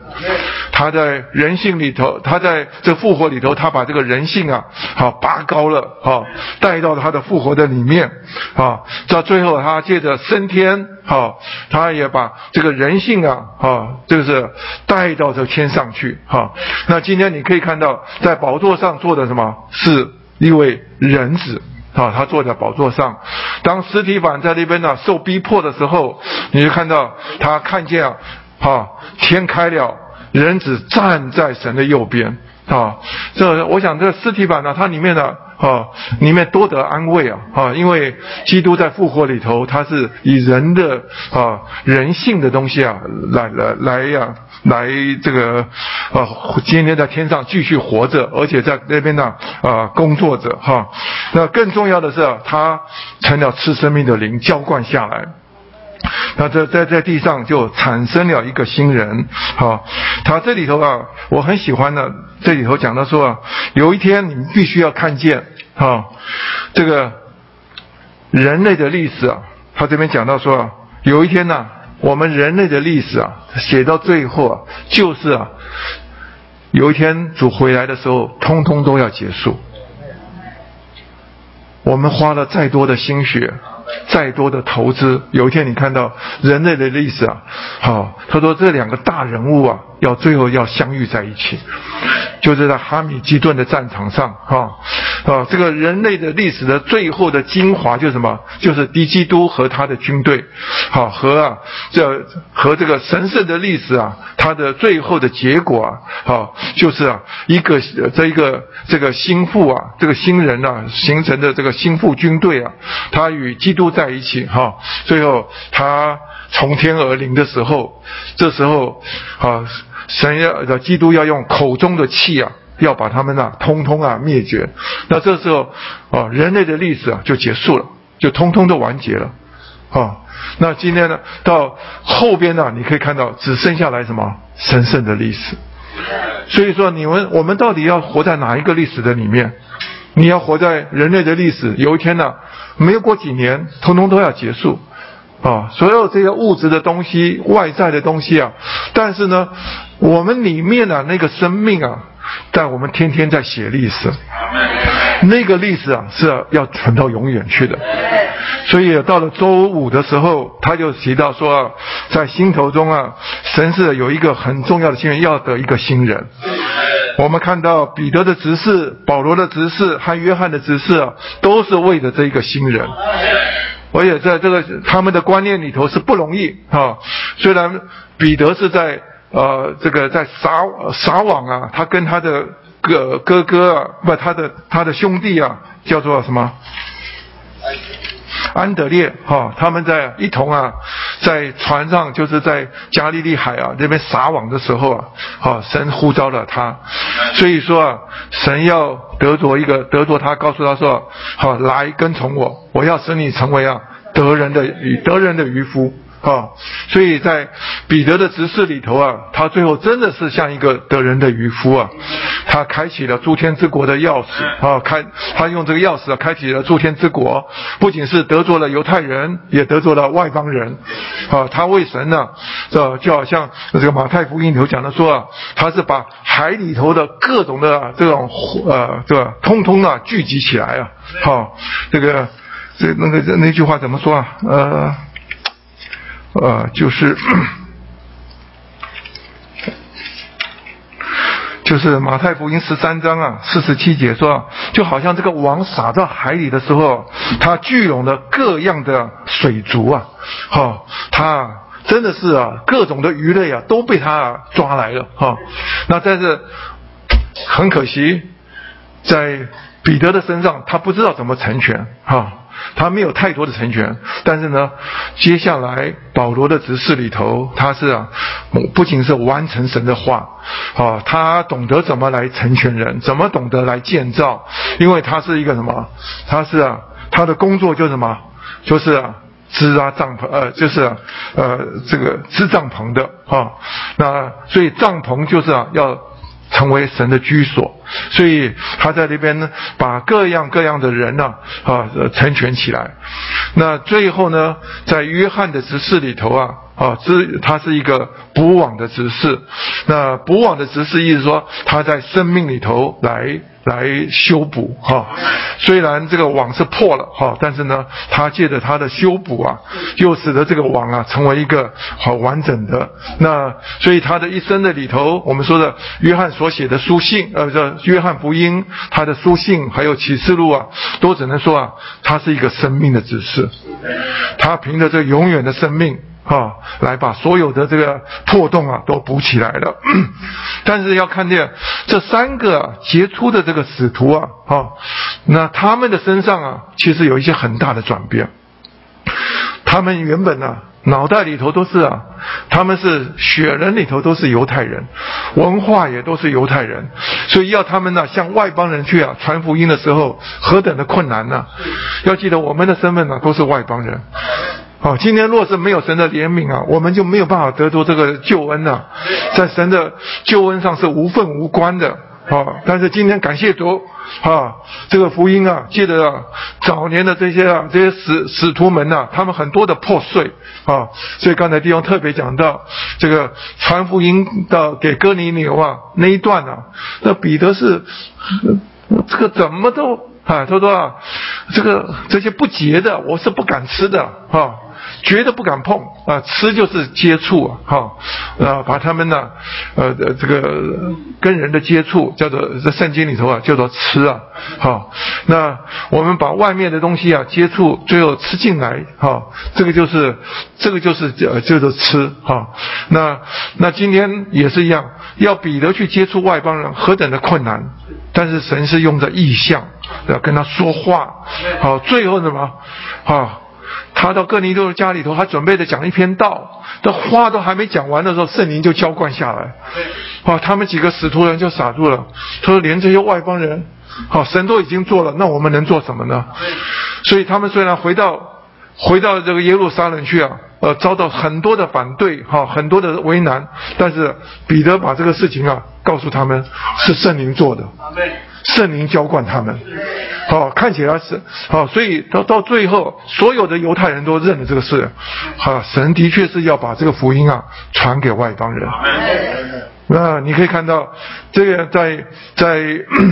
他在人性里头，他在这复活里头，他把这个人性啊，好拔高了，哈，带到他的复活的里面，啊，到最后他借着升天，哈，他也把这个人性啊，啊，就是带到这天上去，哈。那今天你可以看到，在宝座上坐的什么是一位人子，啊，他坐在宝座上。当实体反在那边呢受逼迫的时候，你就看到他看见啊。啊，天开了，人子站在神的右边啊！这我想，这尸体版呢，它里面的啊，里面多得安慰啊啊！因为基督在复活里头，他是以人的啊人性的东西啊来来来呀，来这个啊，今天在天上继续活着，而且在那边呢啊工作着哈。那更重要的是，他成了赐生命的灵，浇灌下来。那在在在地上就产生了一个新人，好，他这里头啊，我很喜欢的，这里头讲到说啊，有一天你们必须要看见，哈，这个人类的历史啊，他这边讲到说啊，有一天呢，我们人类的历史啊，写到最后啊，就是啊，有一天主回来的时候，通通都要结束，我们花了再多的心血。再多的投资，有一天你看到人类的历史啊，好，他说这两个大人物啊，要最后要相遇在一起，就是在哈米基顿的战场上，哈，啊，这个人类的历史的最后的精华就是什么？就是敌基督和他的军队，好和啊这和这个神圣的历史啊，它的最后的结果啊，好就是啊一个这一个这个心腹啊，这个新人啊形成的这个心腹军队啊，他与基督在一起哈，最后他从天而临的时候，这时候啊，神要的基督要用口中的气啊，要把他们啊通通啊灭绝。那这时候啊，人类的历史啊就结束了，就通通都完结了啊。那今天呢，到后边呢，你可以看到只剩下来什么神圣的历史。所以说，你们我们到底要活在哪一个历史的里面？你要活在人类的历史，有一天呢？没有过几年，通通都要结束，啊，所有这些物质的东西、外在的东西啊，但是呢，我们里面的那个生命啊，在我们天天在写历史，那个历史啊是要存到永远去的。所以到了周五的时候，他就提到说，在心头中啊，神是有一个很重要的心愿，要得一个新人。我们看到彼得的执事、保罗的执事和约翰的执事啊，都是为了这一个新人。我也在这个他们的观念里头是不容易啊。虽然彼得是在呃这个在撒撒网啊，他跟他的哥哥哥啊，不，他的他的兄弟啊，叫做什么？安德烈哈，他们在一同啊，在船上就是在加利利海啊那边撒网的时候啊，哈，神呼召了他，所以说啊，神要得着一个得着他，告诉他说，好来跟从我，我要使你成为啊得人的得人的渔夫。啊，所以在彼得的执事里头啊，他最后真的是像一个得人的渔夫啊，他开启了诸天之国的钥匙啊，开他用这个钥匙啊，开启了诸天之国，不仅是得罪了犹太人，也得罪了外邦人啊。他为神呢，这就好像这个马太福音里头讲的说啊，他是把海里头的各种的这种呃，这个通通啊聚集起来啊，好，这个这那个那句话怎么说啊？呃。呃，就是，就是马太福音十三章啊，四十七节说，就好像这个网撒到海里的时候，它聚拢了各样的水族啊，哈，它真的是啊，各种的鱼类啊都被它抓来了哈。那但是很可惜，在彼得的身上，他不知道怎么成全哈。他没有太多的成全，但是呢，接下来保罗的执事里头，他是啊，不仅是完成神的话，啊，他懂得怎么来成全人，怎么懂得来建造，因为他是一个什么？他是啊，他的工作就是什么？就是啊，织啊帐篷，呃，就是呃，这个织帐篷的啊，那所以帐篷就是啊要。成为神的居所，所以他在那边呢，把各样各样的人呢，啊，成全起来。那最后呢，在约翰的执事里头啊，啊，这他是一个补网的执事。那补网的执事意思说，他在生命里头来。来修补哈，虽然这个网是破了哈，但是呢，他借着他的修补啊，又使得这个网啊成为一个好完整的。那所以他的一生的里头，我们说的约翰所写的书信，呃，这约翰福音他的书信还有启示录啊，都只能说啊，他是一个生命的指示，他凭着这永远的生命。啊，来把所有的这个破洞啊都补起来了。但是要看见这三个杰出的这个使徒啊，啊，那他们的身上啊，其实有一些很大的转变。他们原本呢，脑袋里头都是啊，他们是血人里头都是犹太人，文化也都是犹太人，所以要他们呢向外邦人去啊传福音的时候，何等的困难呢？要记得我们的身份呢都是外邦人。好，今天若是没有神的怜悯啊，我们就没有办法得到这个救恩呐，在神的救恩上是无份无关的。啊，但是今天感谢主，啊，这个福音啊，记得、啊早年的这些啊，这些使使徒们呐，他们很多的破碎啊，所以刚才弟兄特别讲到这个传福音到给哥尼流啊那一段啊，那彼得是这个怎么都啊，他说啊，这个这些不洁的，我是不敢吃的啊。绝对不敢碰啊！吃就是接触啊，哈，啊，把他们呢，呃，这个跟人的接触叫做在圣经里头啊，叫做吃啊，好，那我们把外面的东西啊接触，最后吃进来，哈，这个就是这个就是叫叫做吃，哈，那那今天也是一样，要彼得去接触外邦人何等的困难，但是神是用着意象要跟他说话，好，最后什么，啊？他到哥尼多的家里头，他准备着讲一篇道，这话都还没讲完的时候，圣灵就浇灌下来。啊，他们几个使徒人就傻住了。他说：“连这些外邦人，好，神都已经做了，那我们能做什么呢？”所以他们虽然回到回到这个耶路撒冷去啊，呃，遭到很多的反对，哈，很多的为难，但是彼得把这个事情啊告诉他们，是圣灵做的。圣灵浇灌他们，好，看起来是好，所以到到最后，所有的犹太人都认了这个事，啊，神的确是要把这个福音啊传给外邦人。那你可以看到，这个在在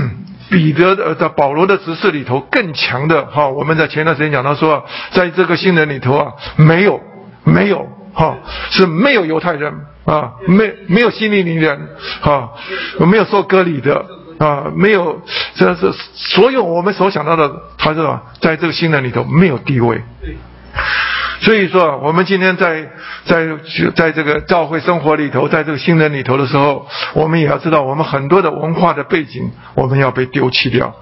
彼得的在保罗的执事里头更强的哈，我们在前段时间讲到说，在这个新人里头啊，没有没有哈，是没有犹太人啊，没没有希利尼人啊，没有受割礼的。啊，没有，这这所有我们所想到的，他是吧？在这个新人里头没有地位。所以说，我们今天在在在这个教会生活里头，在这个新人里头的时候，我们也要知道，我们很多的文化的背景，我们要被丢弃掉，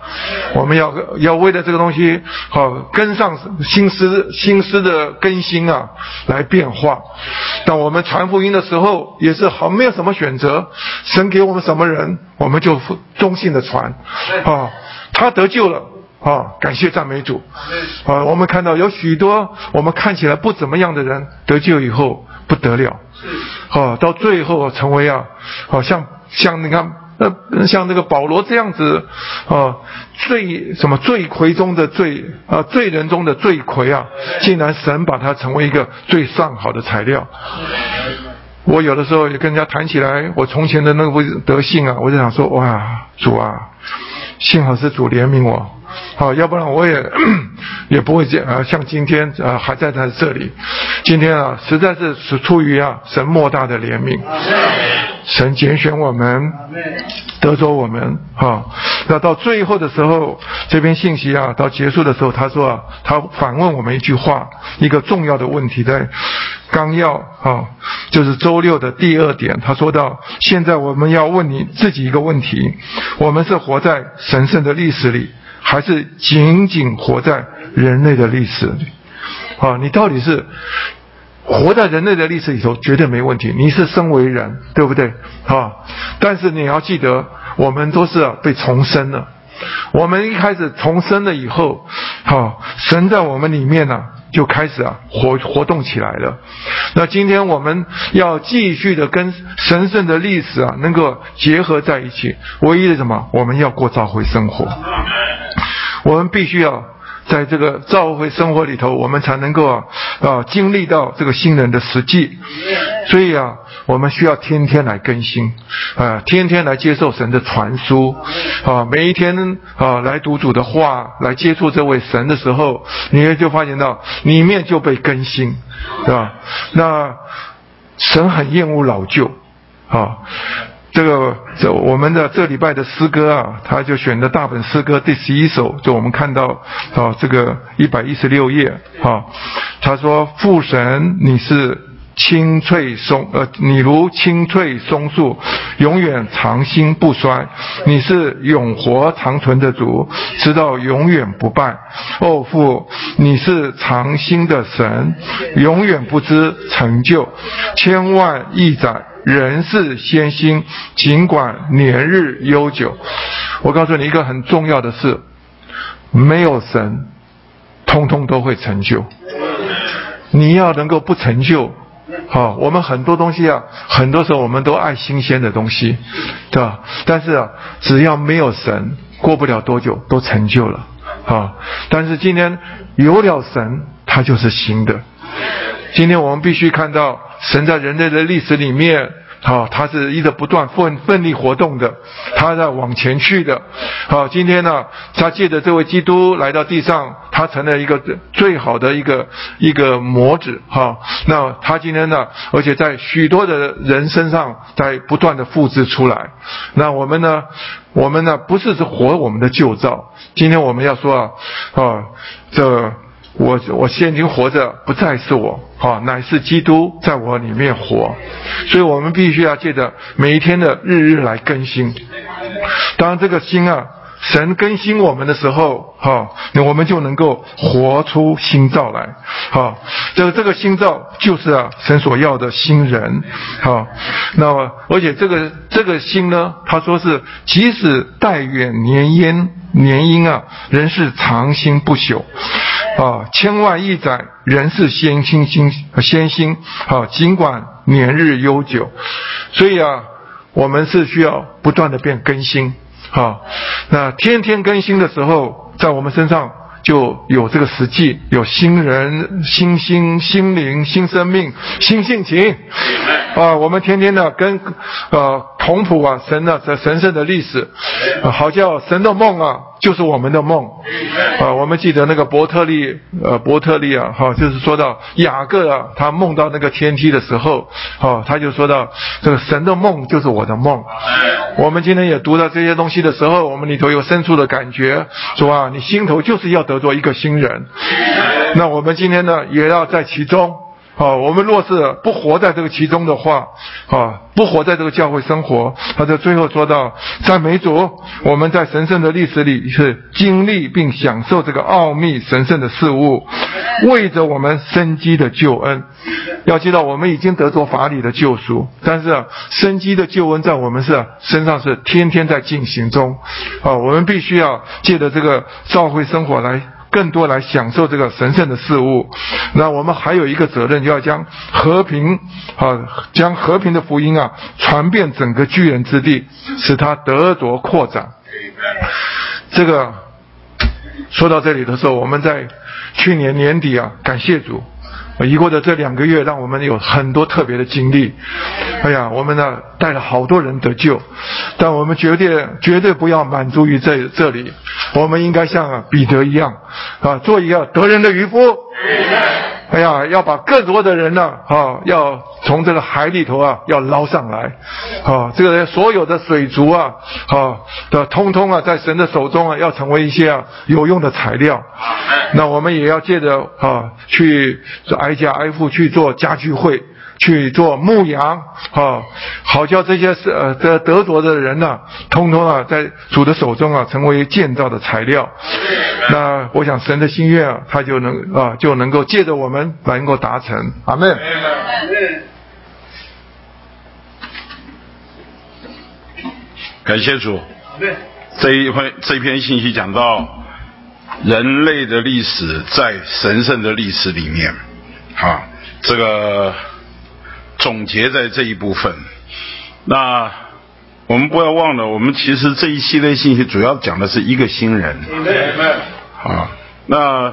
我们要要为了这个东西好跟上新思新思的更新啊，来变化。当我们传福音的时候，也是好没有什么选择，神给我们什么人，我们就忠心的传啊，他得救了。啊，感谢赞美主！啊，我们看到有许多我们看起来不怎么样的人得救以后不得了，啊，到最后成为啊，好像像你看，呃，像那个保罗这样子，啊，罪什么罪魁中的罪啊，罪人中的罪魁啊，竟然神把他成为一个最上好的材料。我有的时候也跟人家谈起来，我从前的那个德性啊，我就想说，哇，主啊，幸好是主怜悯我。好，要不然我也 也不会这啊，像今天啊还在在这里。今天啊，实在是是出于啊神莫大的怜悯，神拣选我们，得着我们。哈，那到最后的时候，这篇信息啊，到结束的时候，他说啊，他反问我们一句话，一个重要的问题在纲要啊，就是周六的第二点，他说到：现在我们要问你自己一个问题：我们是活在神圣的历史里。还是仅仅活在人类的历史里，啊，你到底是活在人类的历史里头，绝对没问题。你是身为人，对不对？啊，但是你要记得，我们都是被重生了。我们一开始重生了以后，好，神在我们里面呢，就开始啊活活动起来了。那今天我们要继续的跟神圣的历史啊能够结合在一起。唯一的什么？我们要过召会生活。我们必须要在这个教会生活里头，我们才能够啊啊经历到这个新人的实际。所以啊，我们需要天天来更新啊，天天来接受神的传输啊，每一天啊来读主的话，来接触这位神的时候，你也就发现到里面就被更新，对吧？那神很厌恶老旧啊。这个这我们的这礼拜的诗歌啊，他就选的大本诗歌第十一首，就我们看到啊这个一百一十六页啊，他说父神你是青翠松呃你如青翠松树，永远长新不衰，你是永活长存的主，直到永远不败。哦父你是长新的神，永远不知成就，千万亿载。人是先心，尽管年日悠久。我告诉你一个很重要的事：没有神，通通都会成就。你要能够不成就，好，我们很多东西啊，很多时候我们都爱新鲜的东西，对吧？但是啊，只要没有神，过不了多久都成就了，啊！但是今天有了神，它就是新的。今天我们必须看到。神在人类的历史里面，好，他是一直不断奋奋力活动的，他在往前去的。好，今天呢，他借着这位基督来到地上，他成了一个最好的一个一个模子。哈，那他今天呢，而且在许多的人身上在不断的复制出来。那我们呢，我们呢，不是是活我们的旧照。今天我们要说啊，啊，这。我我现今活着不再是我，啊，乃是基督在我里面活，所以我们必须要借着每一天的日日来更新。当然这个心啊，神更新我们的时候，哈，那我们就能够活出新造来，哈，这个这个新造就是啊，神所要的新人，哈，那么而且这个这个心呢，他说是即使待远年焉年阴啊，仍是长心不朽。啊，千万亿载，人是先心心先心啊，尽管年日悠久，所以啊，我们是需要不断的变更新。啊。那天天更新的时候，在我们身上就有这个实际，有新人、新心、心灵、新生命、新性情啊。我们天天的跟呃同谱啊，神的神神圣的历史，好叫神的梦啊。就是我们的梦。啊，我们记得那个伯特利，呃，伯特利啊，哈，就是说到雅各啊，他梦到那个天梯的时候，啊，他就说到这个神的梦就是我的梦。我们今天也读到这些东西的时候，我们里头有深处的感觉，说啊，你心头就是要得着一个新人。那我们今天呢，也要在其中。啊，我们若是不活在这个其中的话，啊，不活在这个教会生活，他在最后说到，在每主，我们在神圣的历史里是经历并享受这个奥秘神圣的事物，为着我们生机的救恩。要知道，我们已经得着法理的救赎，但是生机的救恩在我们是身上是天天在进行中。啊，我们必须要借着这个教会生活来。更多来享受这个神圣的事物，那我们还有一个责任，就要将和平啊，将和平的福音啊传遍整个巨人之地，使他得着扩展。这个说到这里的时候，我们在去年年底啊，感谢主。已过的这两个月，让我们有很多特别的经历。哎呀，我们呢带了好多人得救，但我们绝对绝对不要满足于这这里。我们应该像彼得一样啊，做一个得人的渔夫。哎呀，要把更多的人呢，啊，要从这个海里头啊，要捞上来，啊，这个所有的水族啊，啊的通通啊，在神的手中啊，要成为一些啊有用的材料。那我们也要借着啊，去挨家挨户去做家具会。去做牧羊，啊，好叫这些是呃得得着的人呢，通通啊在主的手中啊成为建造的材料。那我想神的心愿啊，他就能啊就能够借着我们能够达成。阿门。感谢主。这一篇这一篇信息讲到人类的历史在神圣的历史里面，啊，这个。总结在这一部分，那我们不要忘了，我们其实这一系列信息主要讲的是一个新人。啊，那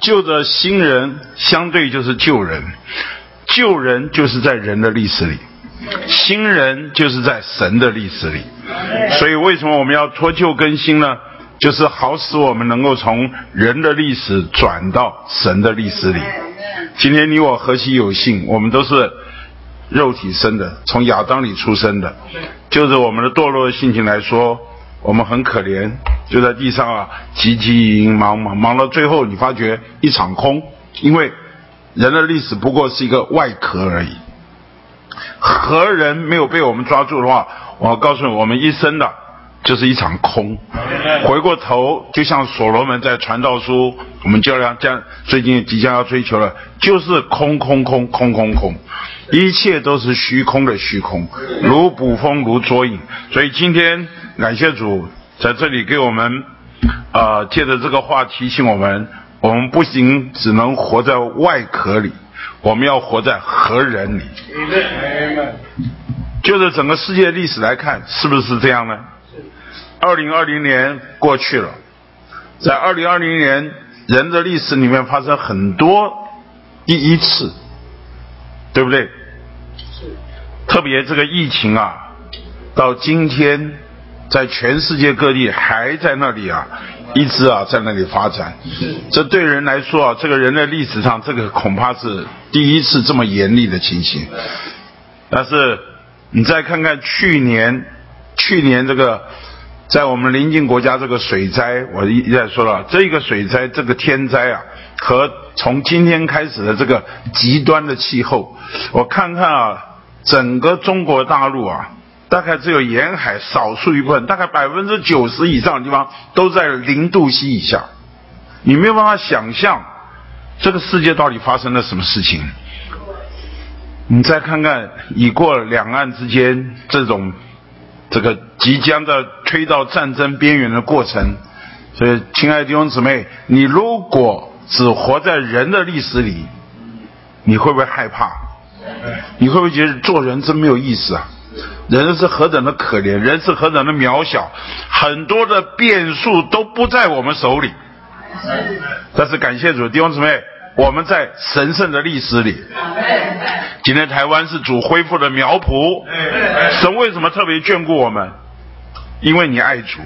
救的新人相对就是救人，救人就是在人的历史里，新人就是在神的历史里。所以为什么我们要脱旧更新呢？就是好使我们能够从人的历史转到神的历史里。今天你我何其有幸，我们都是肉体生的，从亚当里出生的。就是我们的堕落的性情来说，我们很可怜，就在地上啊，急急忙忙忙到最后，你发觉一场空。因为人的历史不过是一个外壳而已。何人没有被我们抓住的话，我告诉你，我们一生的。就是一场空，回过头就像所罗门在传道书，我们就要将最近即将要追求了，就是空空空空空空，一切都是虚空的虚空，如捕风如捉影。所以今天感谢主在这里给我们，啊，借着这个话提醒我们，我们不行只能活在外壳里，我们要活在核人里。就是整个世界历史来看，是不是这样呢？二零二零年过去了，在二零二零年人的历史里面发生很多第一次，对不对？是。特别这个疫情啊，到今天在全世界各地还在那里啊，一直啊在那里发展。这对人来说啊，这个人类历史上这个恐怕是第一次这么严厉的情形。但是你再看看去年，去年这个。在我们邻近国家，这个水灾，我一一再说了，这个水灾，这个天灾啊，和从今天开始的这个极端的气候，我看看啊，整个中国大陆啊，大概只有沿海少数一部分，大概百分之九十以上的地方都在零度 C 以下，你没有办法想象这个世界到底发生了什么事情。你再看看已过两岸之间这种。这个即将的推到战争边缘的过程，所以，亲爱的弟兄姊妹，你如果只活在人的历史里，你会不会害怕？你会不会觉得做人真没有意思啊？人是何等的可怜，人是何等的渺小，很多的变数都不在我们手里。但是感谢主，弟兄姊妹。我们在神圣的历史里，今天台湾是主恢复的苗圃。神为什么特别眷顾我们？因为你爱主，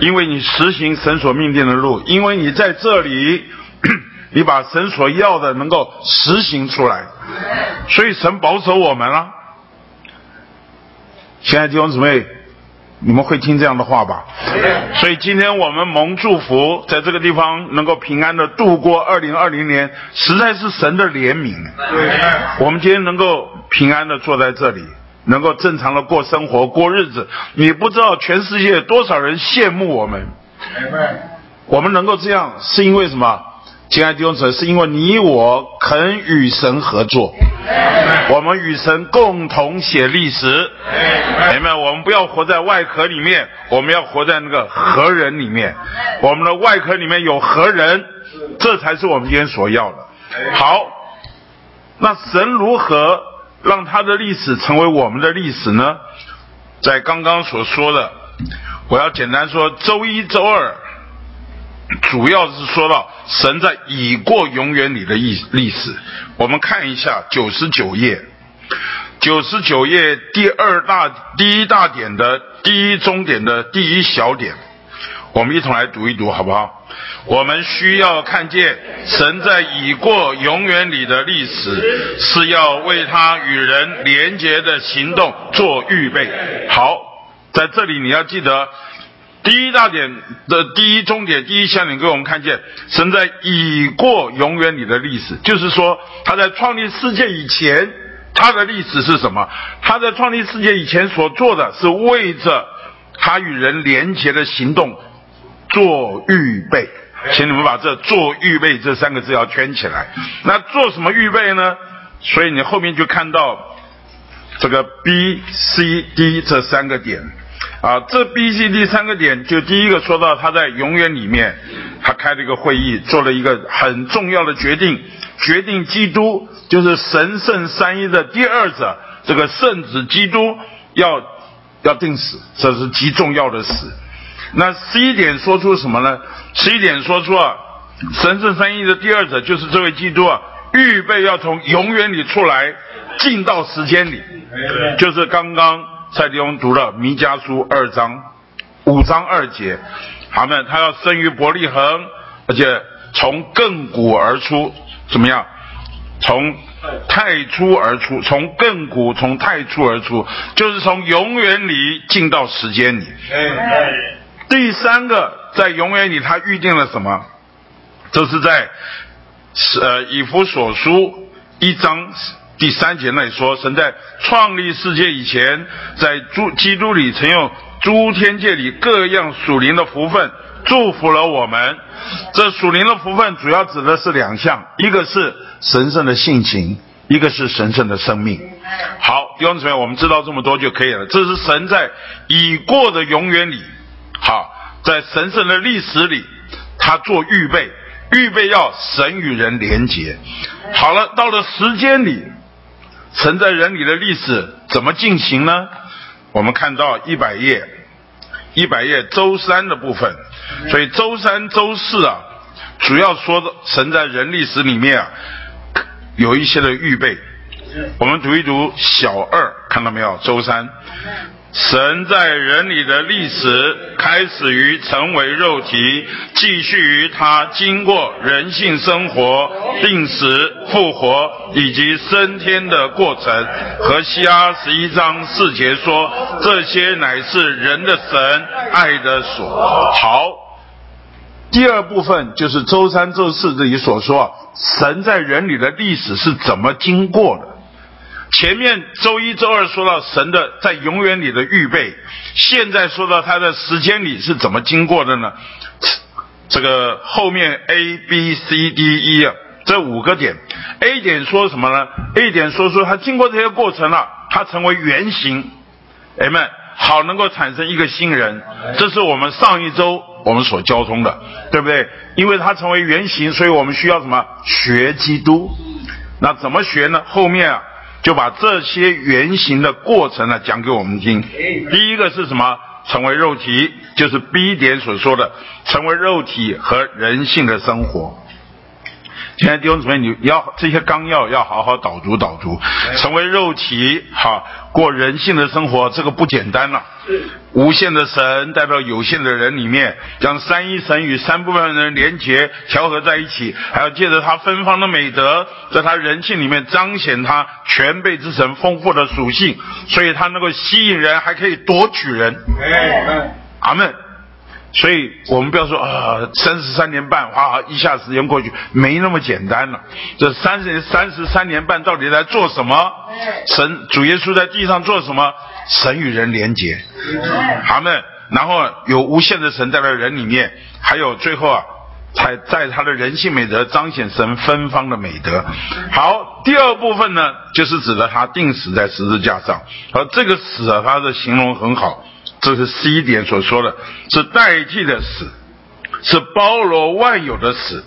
因为你实行神所命定的路，因为你在这里，你把神所要的能够实行出来，所以神保守我们了。亲爱的弟兄姊妹，你们会听这样的话吧？所以今天我们蒙祝福，在这个地方能够平安的度过二零二零年，实在是神的怜悯。我们今天能够平安的坐在这里。能够正常的过生活、过日子，你不知道全世界多少人羡慕我们。我们能够这样，是因为什么？亲爱的弟兄姊妹，是因为你我肯与神合作，我们与神共同写历史。明白？我们不要活在外壳里面，我们要活在那个核人里面。我们的外壳里面有核人，这才是我们今天所要的。好，那神如何？让他的历史成为我们的历史呢？在刚刚所说的，我要简单说，周一、周二，主要是说到神在已过永远里的历历史。我们看一下九十九页，九十九页第二大第一大点的第一中点的第一小点，我们一同来读一读，好不好？我们需要看见神在已过永远里的历史，是要为他与人连结的行动做预备。好，在这里你要记得，第一大点的第一终点第一项点给我们看见神在已过永远里的历史，就是说他在创立世界以前，他的历史是什么？他在创立世界以前所做的是为着他与人连结的行动做预备。请你们把这“做预备”这三个字要圈起来。那做什么预备呢？所以你后面就看到这个 B、C、D 这三个点啊。这 B、C、D 三个点，就第一个说到他在永远里面，他开了一个会议，做了一个很重要的决定，决定基督就是神圣三一的第二者，这个圣子基督要要定死，这是极重要的死。那 C 点说出什么呢？十一点说出啊，神圣三一的第二者就是这位基督啊，预备要从永远里出来，进到时间里，就是刚刚蔡弟兄读了弥迦书二章五章二节，好们他要生于伯利恒，而且从亘古而出，怎么样？从太初而出，从亘古从太初而出，就是从永远里进到时间里。第三个。在永远里，他预定了什么？这是在呃以弗所书一章第三节那里说，神在创立世界以前，在诸基督里曾用诸天界里各样属灵的福分祝福了我们。这属灵的福分主要指的是两项，一个是神圣的性情，一个是神圣的生命。好，弟兄姊妹，我们知道这么多就可以了。这是神在已过的永远里，好。在神圣的历史里，他做预备，预备要神与人连结。好了，到了时间里，神在人里的历史怎么进行呢？我们看到一百页，一百页周三的部分。所以周三、周四啊，主要说的神在人历史里面啊，有一些的预备。我们读一读小二，看到没有？周三。神在人里的历史开始于成为肉体，继续于他经过人性生活、病死、复活以及升天的过程。和西阿十一章四节说，这些乃是人的神爱的所好。第二部分就是周三、周四这里所说，神在人里的历史是怎么经过的。前面周一周二说到神的在永远里的预备，现在说到他的时间里是怎么经过的呢？这个后面 A B C D E 啊，这五个点，A 点说什么呢？A 点说说他经过这些过程了，他成为原型，哎们好能够产生一个新人，这是我们上一周我们所交通的，对不对？因为他成为原型，所以我们需要什么？学基督。那怎么学呢？后面啊。就把这些原型的过程呢讲给我们听。第一个是什么？成为肉体，就是 B 点所说的成为肉体和人性的生活。现在弟兄姊妹，你要这些纲要要好好导读导读，成为肉体，哈，过人性的生活，这个不简单了。无限的神代表有限的人里面，将三一神与三部分人连结调和在一起，还要借着他芬芳的美德，在他人性里面彰显他全备之神丰富的属性，所以他能够吸引人，还可以夺取人。阿门。所以我们不要说啊，三十三年半，哇，一下时间过去，没那么简单了。这三十三十三年半到底在做什么？神主耶稣在地上做什么？神与人连结，他们，然后有无限的神在他人里面，还有最后啊，才在他的人性美德彰显神芬芳的美德。好，第二部分呢，就是指的他定死在十字架上，而这个死啊，他的形容很好。这是 C 点所说的，是代替的死，是包罗万有的死。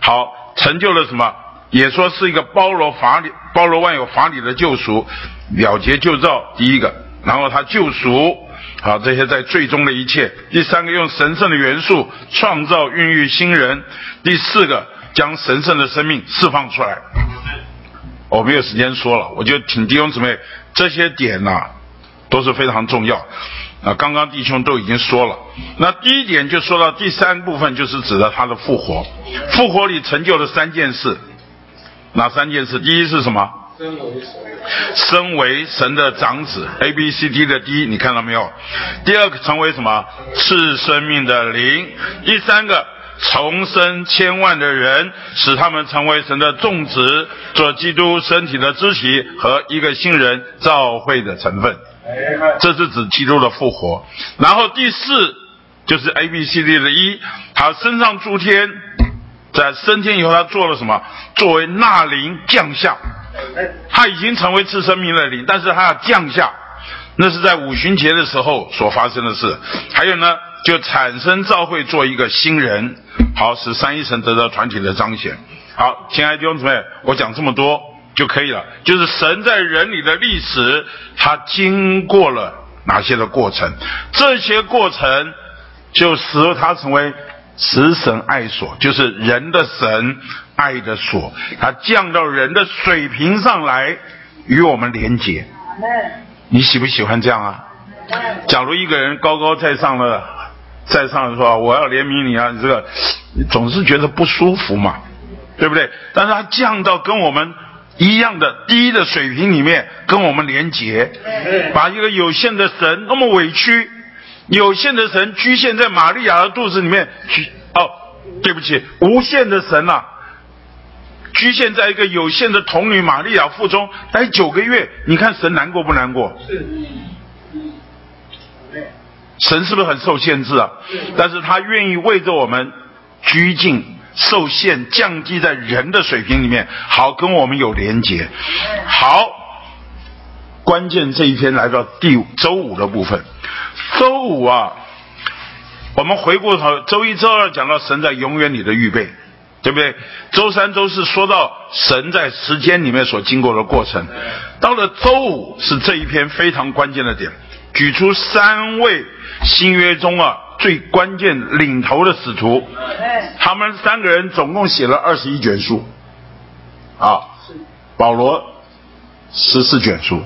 好，成就了什么？也说是一个包罗法理、包罗万有法理的救赎，了结旧造。第一个，然后他救赎，好，这些在最终的一切。第三个，用神圣的元素创造、孕育新人。第四个，将神圣的生命释放出来。我没有时间说了，我就请弟兄姊妹这些点呢，都是非常重要。啊，刚刚弟兄都已经说了，那第一点就说到第三部分，就是指的他的复活。复活里成就了三件事，哪三件事？第一是什么？身为神的长子，A B C D 的 D，你看到没有？第二个成为什么？赐生命的灵。第三个重生千万的人，使他们成为神的种植，做基督身体的肢体和一个新人召会的成分。这是指基督的复活，然后第四就是 A B C D 的一，他升上诸天，在升天以后他做了什么？作为纳灵降下，他已经成为次生命的灵，但是他要降下，那是在五旬节的时候所发生的事。还有呢，就产生召会做一个新人，好使三一神得到团体的彰显。好，亲爱的弟兄姊妹，我讲这么多。就可以了。就是神在人里的历史，他经过了哪些的过程？这些过程就使他成为慈神爱所，就是人的神爱的所。他降到人的水平上来与我们连接。你喜不喜欢这样啊？假如一个人高高在上的在上说我要怜悯你啊，你这个总是觉得不舒服嘛，对不对？但是他降到跟我们。一样的低的水平里面跟我们连结，把一个有限的神那么委屈，有限的神局限在玛利亚的肚子里面去哦，对不起，无限的神呐，局限在一个有限的童女玛利亚腹中待九个月，你看神难过不难过？神是不是很受限制啊？但是他愿意为着我们拘禁。受限，降低在人的水平里面，好跟我们有连结。好，关键这一篇来到第五周五的部分。周五啊，我们回过头，周一、周二讲到神在永远里的预备，对不对？周三、周四说到神在时间里面所经过的过程。到了周五是这一篇非常关键的点，举出三位新约中啊。最关键领头的使徒，他们三个人总共写了二十一卷书，啊，保罗十四卷书，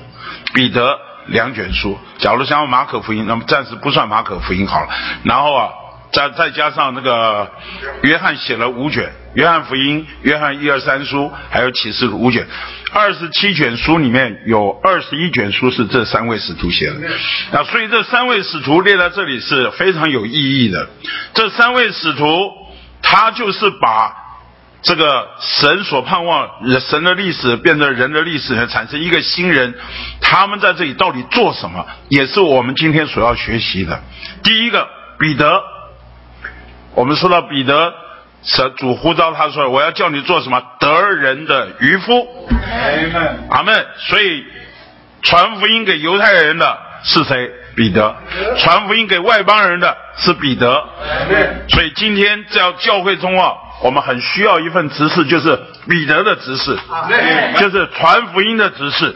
彼得两卷书。假如像马可福音，那么暂时不算马可福音好了。然后啊。再再加上那个约翰写了五卷，约翰福音、约翰一二三书，还有启示录五卷，二十七卷书里面有二十一卷书是这三位使徒写的。那所以这三位使徒列在这里是非常有意义的。这三位使徒，他就是把这个神所盼望神的历史变成人的历史，产生一个新人。他们在这里到底做什么，也是我们今天所要学习的。第一个，彼得。我们说到彼得，神主呼召他说：“我要叫你做什么？得人的渔夫。”阿门。所以传福音给犹太人的是谁？彼得。传福音给外邦人的是彼得。所以今天在教会中啊，我们很需要一份执事，就是彼得的执事，就是传福音的执事。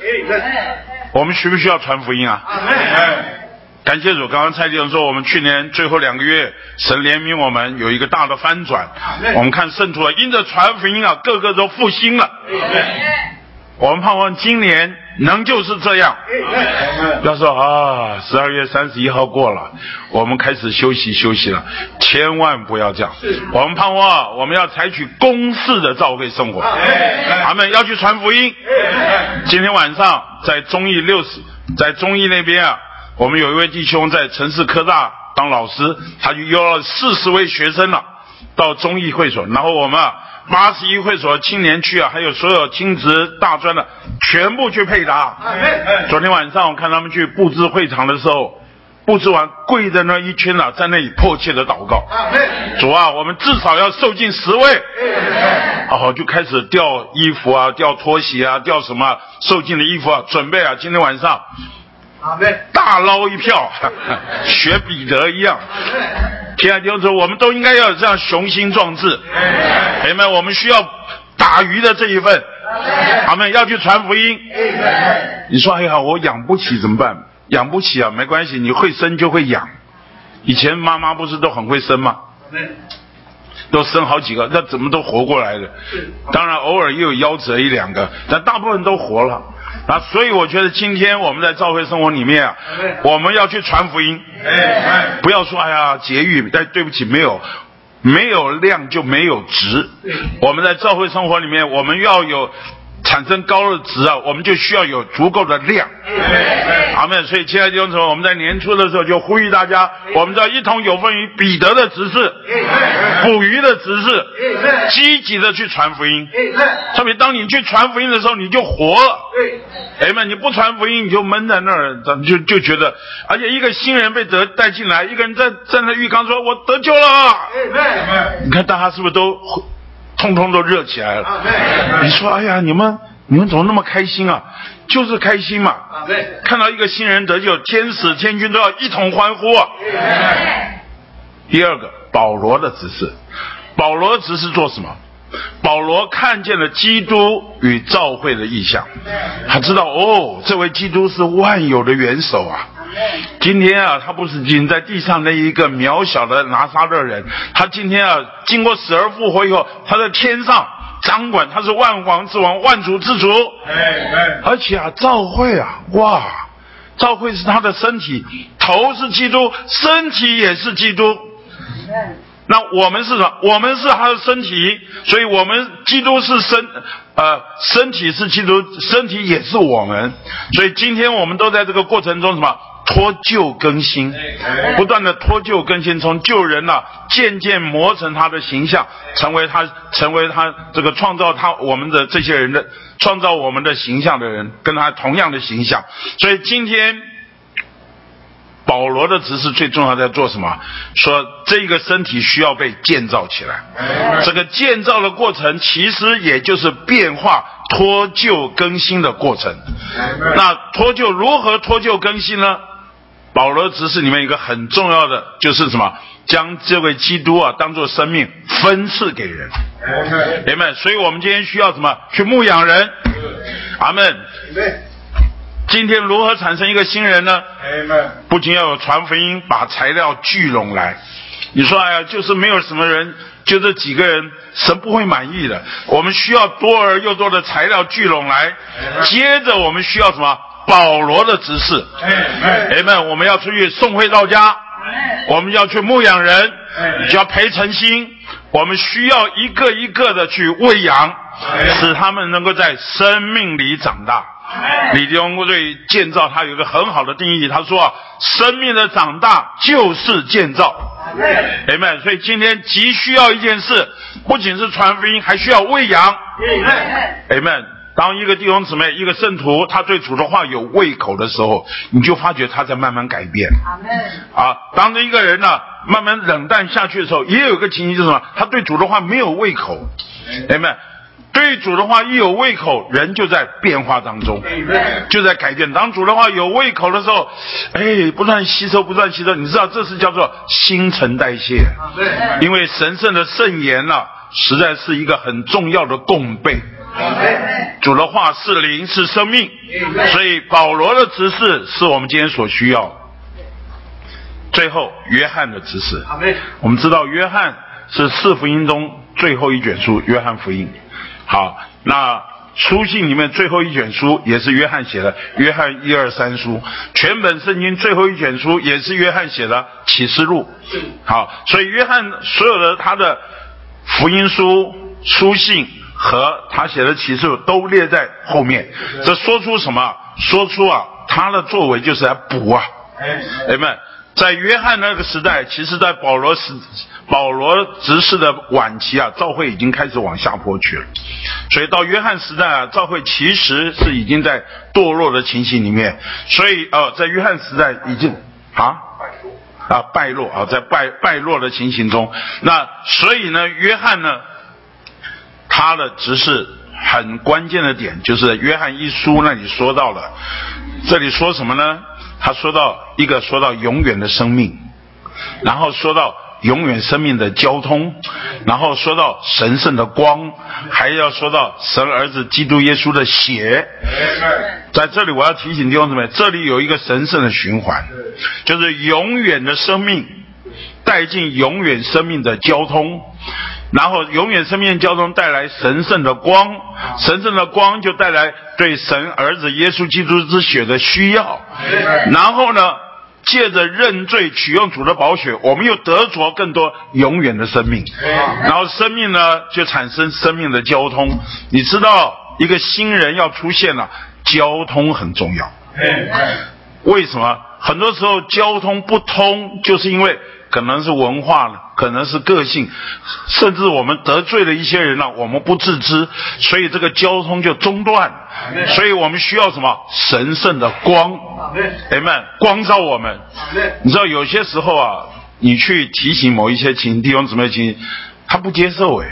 我们需不需要传福音啊？感谢主，刚刚蔡弟兄说，我们去年最后两个月，神怜悯我们有一个大的翻转。我们看圣徒啊，因着传福音啊，个个都复兴了。我们盼望今年能就是这样。要说啊，十二月三十一号过了，我们开始休息休息了，千万不要这样。我们盼望我们要采取公式的教会生活，他们要去传福音。今天晚上在中义六十，在中义那边啊，我们有一位弟兄在城市科大当老师，他就邀了四十位学生了到中义会所，然后我们啊。八十一会所青年区啊，还有所有青职大专的，全部去配搭。昨天晚上我看他们去布置会场的时候，布置完跪在那一圈了，在那里迫切的祷告。主啊，我们至少要受尽十位。哦，就开始掉衣服啊，掉拖鞋啊，掉什么受尽的衣服啊，准备啊，今天晚上大捞一票，学彼得一样。亲爱的弟兄姊妹，我们都应该要有这样雄心壮志。朋友们，我们需要打鱼的这一份，他们要去传福音。你说，哎呀，我养不起怎么办？养不起啊，没关系，你会生就会养。以前妈妈不是都很会生吗？都生好几个，那怎么都活过来的？当然，偶尔也有夭折一两个，但大部分都活了。啊，所以我觉得今天我们在教会生活里面啊，我们要去传福音。不要说哎呀节育，但对不起，没有没有量就没有值。我们在教会生活里面，我们要有。产生高的值啊，我们就需要有足够的量。阿门。所以，亲爱的弟兄姊妹，我们在年初的时候就呼吁大家，我们要一同有份于彼得的执事、捕鱼的执事，积极的去传福音。特别当你去传福音的时候，你就活了。哎们，你不传福音，你就闷在那儿，咱就就觉得，而且一个新人被得带进来，一个人在站在浴缸说：“我得救了。”你看大家是不是都？通通都热起来了。你说，哎呀，你们你们怎么那么开心啊？就是开心嘛。看到一个新人得救，天使天君都要一同欢呼。啊。第二个，保罗的指示，保罗指示做什么？保罗看见了基督与教会的意象，他知道哦，这位基督是万有的元首啊。今天啊，他不是仅在地上那一个渺小的拿撒勒人，他今天啊，经过死而复活以后，他在天上掌管，他是万王之王，万主之主。哎哎，而且啊，教会啊，哇，教会是他的身体，头是基督，身体也是基督。那我们是什么？我们是他的身体，所以我们基督是身，呃，身体是基督，身体也是我们。所以今天我们都在这个过程中什么？脱旧更新，不断的脱旧更新，从旧人呐渐渐磨成他的形象，成为他成为他这个创造他我们的这些人的创造我们的形象的人，跟他同样的形象。所以今天保罗的指示最重要在做什么？说这个身体需要被建造起来，这个建造的过程其实也就是变化脱旧更新的过程。那脱旧如何脱旧更新呢？保罗指示里面一个很重要的就是什么？将这位基督啊当做生命分赐给人。阿门。所以我们今天需要什么？去牧养人。阿门。今天如何产生一个新人呢？不仅要有传福音，把材料聚拢来。你说哎呀，就是没有什么人，就这几个人，神不会满意的。我们需要多而又多的材料聚拢来。接着我们需要什么？保罗的指示，哎们，我们要出去送回到家，我们要去牧养人，要培诚心，我们需要一个一个的去喂养，使他们能够在生命里长大。李弟兄对建造他有一个很好的定义，他说：生命的长大就是建造。哎们，所以今天急需要一件事，不仅是传福音，还需要喂养。哎们。当一个弟兄姊妹、一个圣徒，他对主的话有胃口的时候，你就发觉他在慢慢改变。啊，当着一个人呢，慢慢冷淡下去的时候，也有一个情形就是什么？他对主的话没有胃口。哎们，对主的话一有胃口，人就在变化当中，就在改变。当主的话有胃口的时候，哎，不断吸收，不断吸收，你知道这是叫做新陈代谢。因为神圣的圣言呢，实在是一个很重要的供备。主的话是灵，是生命，所以保罗的指示是我们今天所需要。最后约翰的指示。我们知道约翰是四福音中最后一卷书，约翰福音。好，那书信里面最后一卷书也是约翰写的，约翰一二三书。全本圣经最后一卷书也是约翰写的启示录。好，所以约翰所有的他的福音书、书信和他写的启示录都列在后面。这说出什么？说出啊，他的作为就是来补啊。哎们，在约翰那个时代，其实在保罗时。保罗执事的晚期啊，教会已经开始往下坡去了，所以到约翰时代啊，教会其实是已经在堕落的情形里面，所以呃，在约翰时代已经啊啊败落啊，在败败落的情形中，那所以呢，约翰呢，他的只是很关键的点就是约翰一书那里说到了，这里说什么呢？他说到一个说到永远的生命，然后说到。永远生命的交通，然后说到神圣的光，还要说到神儿子基督耶稣的血。在这里，我要提醒弟兄姊妹，这里有一个神圣的循环，就是永远的生命带进永远生命的交通，然后永远生命交通带来神圣的光，神圣的光就带来对神儿子耶稣基督之血的需要，然后呢？借着认罪取用主的宝血，我们又得着更多永远的生命。然后生命呢，就产生生命的交通。你知道，一个新人要出现了，交通很重要。为什么？很多时候交通不通，就是因为。可能是文化了，可能是个性，甚至我们得罪了一些人了，我们不自知，所以这个交通就中断。所以我们需要什么？神圣的光，哎们光照我们。你知道有些时候啊，你去提醒某一些情弟兄姊妹情，他不接受哎。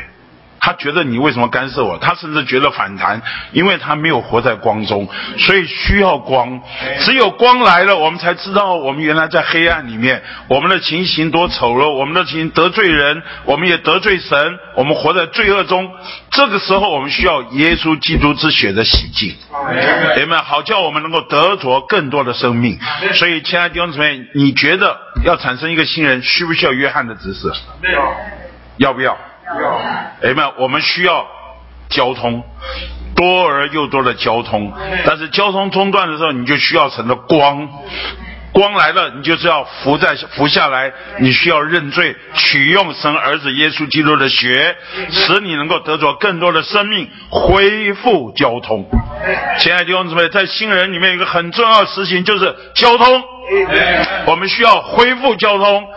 他觉得你为什么干涉我？他甚至觉得反弹，因为他没有活在光中，所以需要光。只有光来了，我们才知道我们原来在黑暗里面，我们的情形多丑陋，我们的情得罪人，我们也得罪神，我们活在罪恶中。这个时候，我们需要耶稣基督之血的洗净，人们好叫我们能够得着更多的生命。所以，亲爱的弟兄姊妹，你觉得要产生一个新人，需不需要约翰的指示？要不要？哎们，我们需要交通，多而又多的交通。但是交通中断的时候，你就需要神的光。光来了，你就是要伏在伏下来，你需要认罪，取用神儿子耶稣基督的血，使你能够得着更多的生命，恢复交通。亲爱的弟兄姊妹，在新人里面有一个很重要的事情，就是交通。我们需要恢复交通，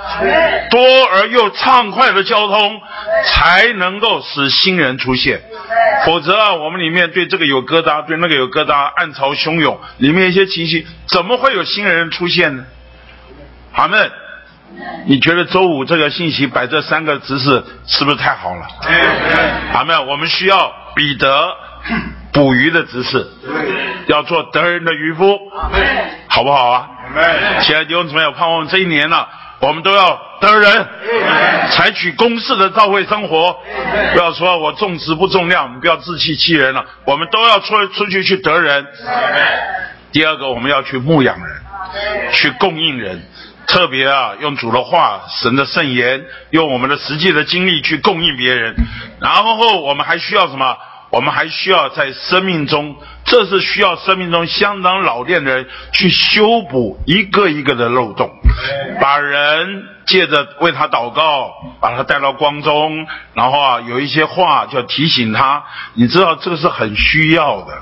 多而又畅快的交通，才能够使新人出现。否则啊，我们里面对这个有疙瘩，对那个有疙瘩，暗潮汹涌，里面一些情绪，怎么会有新人出现呢？好们，你觉得周五这个信息摆这三个姿势是不是太好了？好们，我们需要彼得捕鱼的姿势，要做得人的渔夫，好不好啊？亲爱的弟兄姊妹，我盼望这一年呢，我们都要得人，采取公式的教会生活，不要说我重质不重量，不要自欺欺人了。我们都要出出去去得人。第二个，我们要去牧养人，去供应人，特别啊，用主的话、神的圣言，用我们的实际的经历去供应别人。然后我们还需要什么？我们还需要在生命中，这是需要生命中相当老练的人去修补一个一个的漏洞，把人借着为他祷告，把他带到光中，然后啊，有一些话就要提醒他，你知道这个是很需要的，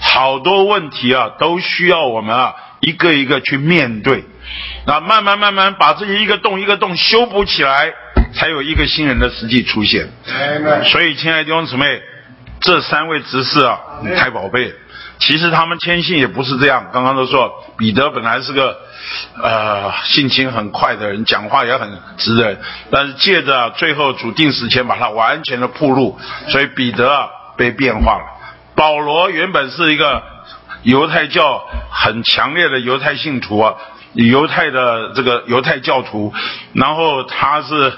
好多问题啊都需要我们啊一个一个去面对，那慢慢慢慢把这些一个洞一个洞修补起来，才有一个新人的实际出现。所以，亲爱的弟兄姊妹。这三位执事啊，太宝贝。其实他们谦信也不是这样。刚刚都说彼得本来是个呃性情很快的人，讲话也很直的人，但是借着最后主定时前把他完全的铺路，所以彼得啊被变化了。保罗原本是一个犹太教很强烈的犹太信徒啊。犹太的这个犹太教徒，然后他是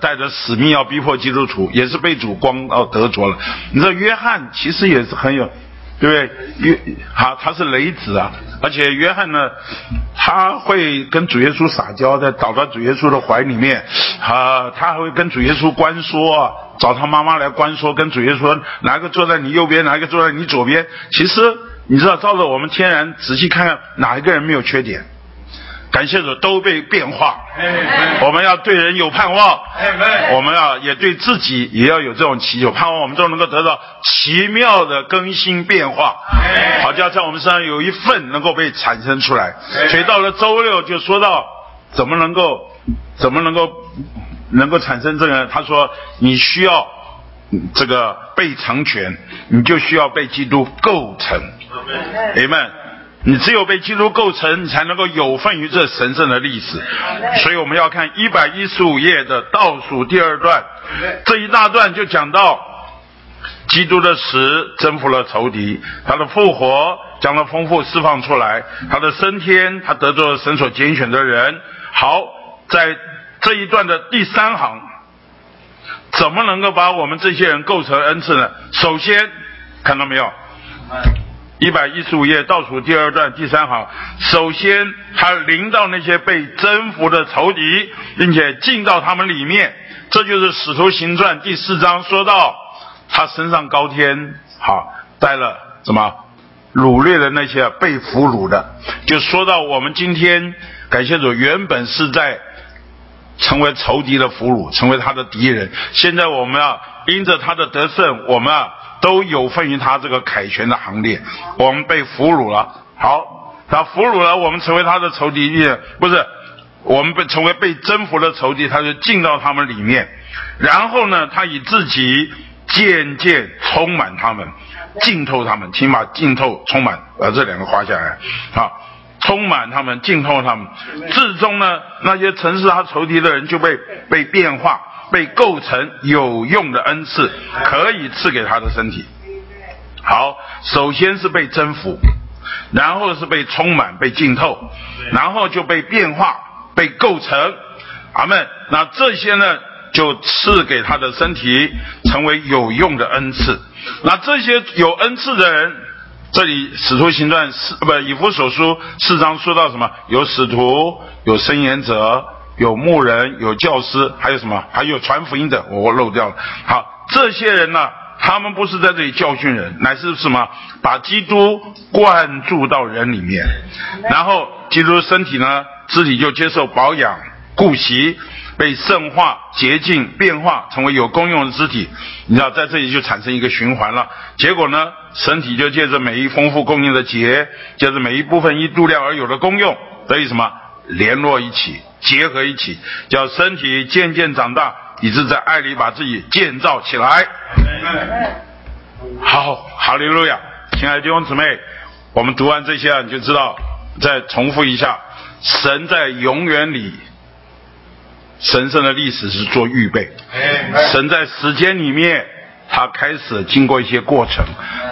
带着使命要逼迫基督徒，也是被主光哦得着了。你知道约翰其实也是很有对不对？约好，他是雷子啊，而且约翰呢，他会跟主耶稣撒娇，在倒到主耶稣的怀里面，啊，他还会跟主耶稣关说，找他妈妈来关说，跟主耶稣说，哪个坐在你右边，哪个坐在你左边？其实你知道，照着我们天然仔细看看，哪一个人没有缺点？感谢主，都被变化。我们要对人有盼望，我们要也对自己也要有这种祈求，盼望我们都能够得到奇妙的更新变化。好像在我们身上有一份能够被产生出来。所以到了周六就说到怎么能够怎么能够能够产生这个？他说你需要这个被成全，你就需要被基督构成。Amen。你只有被基督构成，你才能够有份于这神圣的历史。所以我们要看一百一十五页的倒数第二段，这一大段就讲到基督的死征服了仇敌，他的复活将他丰富释放出来，他的升天他得着了神所拣选的人。好，在这一段的第三行，怎么能够把我们这些人构成恩赐呢？首先，看到没有？一百一十五页倒数第二段第三行，首先他临到那些被征服的仇敌，并且进到他们里面，这就是使徒行传第四章说到他升上高天，好带了什么？掳掠的那些被俘虏的，就说到我们今天感谢主，原本是在成为仇敌的俘虏，成为他的敌人，现在我们啊因着他的得胜，我们啊。都有份于他这个凯旋的行列，我们被俘虏了。好，他俘虏了，我们成为他的仇敌，不是我们被成为被征服的仇敌，他就进到他们里面。然后呢，他以自己渐渐充满他们，浸透他们，请把浸透充满呃这两个画下来。好，充满他们，浸透他们，至终呢，那些曾是他仇敌的人就被被变化。被构成有用的恩赐，可以赐给他的身体。好，首先是被征服，然后是被充满、被浸透，然后就被变化、被构成。阿门。那这些呢，就赐给他的身体成为有用的恩赐。那这些有恩赐的人，这里使徒行传四不以弗所书四章说到什么？有使徒，有申言者。有牧人，有教师，还有什么？还有传福音的，我漏掉了。好，这些人呢，他们不是在这里教训人，乃是什么？把基督灌注到人里面，然后基督身体呢，肢体就接受保养、顾惜，被圣化、洁净、变化，成为有功用的肢体。你知道，在这里就产生一个循环了。结果呢，身体就借着每一丰富供应的节，借着每一部分一度量而有的功用，得以什么？联络一起。结合一起，叫身体渐渐长大，以致在爱里把自己建造起来。好，哈利路亚！亲爱的弟兄姊妹，我们读完这些啊，你就知道。再重复一下，神在永远里神圣的历史是做预备，神在时间里面。他开始经过一些过程，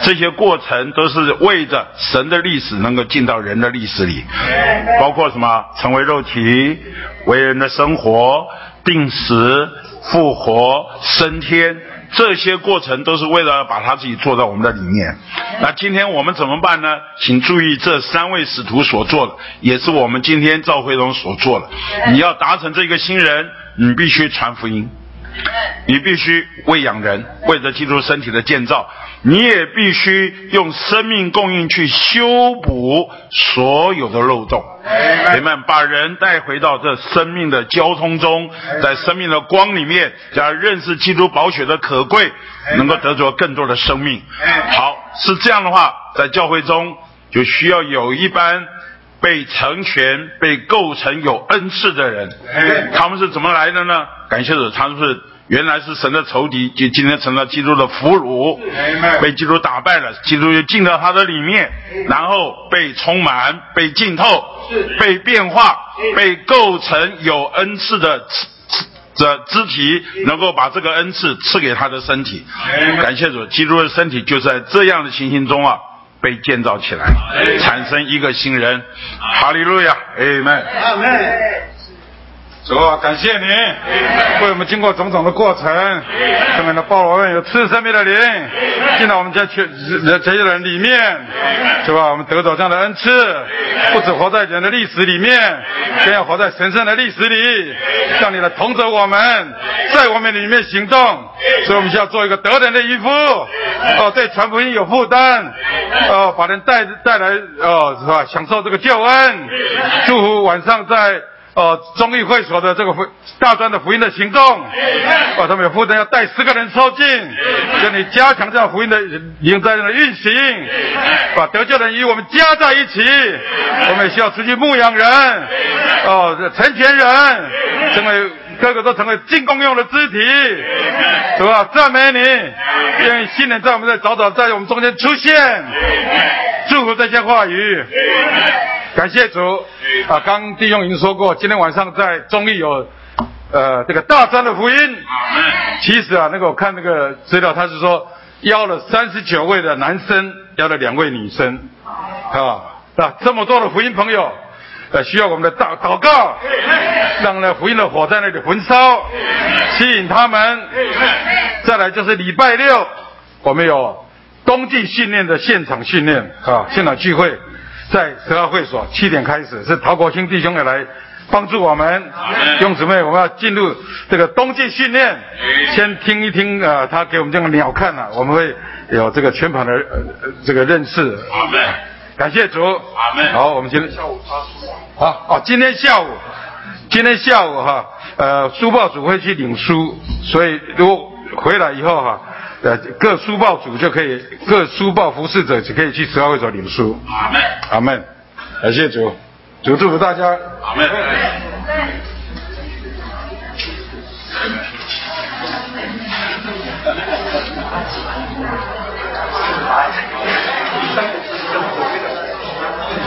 这些过程都是为着神的历史能够进到人的历史里，包括什么成为肉体、为人的生活、病死、复活、升天，这些过程都是为了把他自己做到我们的里面。那今天我们怎么办呢？请注意这三位使徒所做的，也是我们今天赵慧荣所做的。你要达成这个新人，你必须传福音。你必须喂养人，为着基督身体的建造；你也必须用生命供应去修补所有的漏洞。你们把人带回到这生命的交通中，在生命的光里面，要认识基督宝血的可贵，能够得着更多的生命。好，是这样的话，在教会中就需要有一班被成全、被构成有恩赐的人。他们是怎么来的呢？感谢主，他们是原来是神的仇敌，就今天成了基督的俘虏，被基督打败了，基督就进到他的里面，然后被充满、被浸透、被变化、被构成有恩赐的这肢体，能够把这个恩赐赐给他的身体。感谢主，基督的身体就在这样的情形中啊，被建造起来，产生一个新人。哈利路亚，阿门。主啊，感谢您为我们经过种种的过程，上面的包罗万有赐生命的灵进到我们这群人这些人里面，是吧？我们得到这样的恩赐，不止活在人的历史里面，更要活在神圣的历史里，让你来同着我们，在我们里面行动。所以我们需要做一个得人的渔夫，哦，对传福音有负担，哦，把人带带来，哦，是吧？享受这个救恩，祝福晚上在。哦，中义会所的这个福大专的福音的行动，把他们有负担要带十个人收进，叫你加强这样福音的营在的运行，把得救人与我们加在一起，我们也需要出去牧养人，哦，成全人，成为个个都成为进攻用的肢体，是吧？赞美你，愿意新人在我们在早早在我们中间出现，祝福这些话语。感谢主。啊！刚弟兄已经说过，今天晚上在中立有呃这个大山的福音。其实啊，那个我看那个资料，他是说邀了三十九位的男生，邀了两位女生，啊，那这么多的福音朋友，呃，需要我们的祷祷告，让那福音的火在那里焚烧，吸引他们。再来就是礼拜六，我们有冬季训练的现场训练啊，现场聚会。在十二会所七点开始，是陶国兴弟兄也来帮助我们。弟兄姊妹，我们要进入这个冬季训练，先听一听啊，他给我们这个鸟看了，我们会有这个全盘的这个认识。感谢主。好，我们今天下午好哦，今天下午，今天下午哈，呃，书报组会去领书，所以如果回来以后哈。呃，各书报组就可以，各书报服侍者就可以去十二会所领书。阿门，阿门，感谢主，主祝福大家。阿门。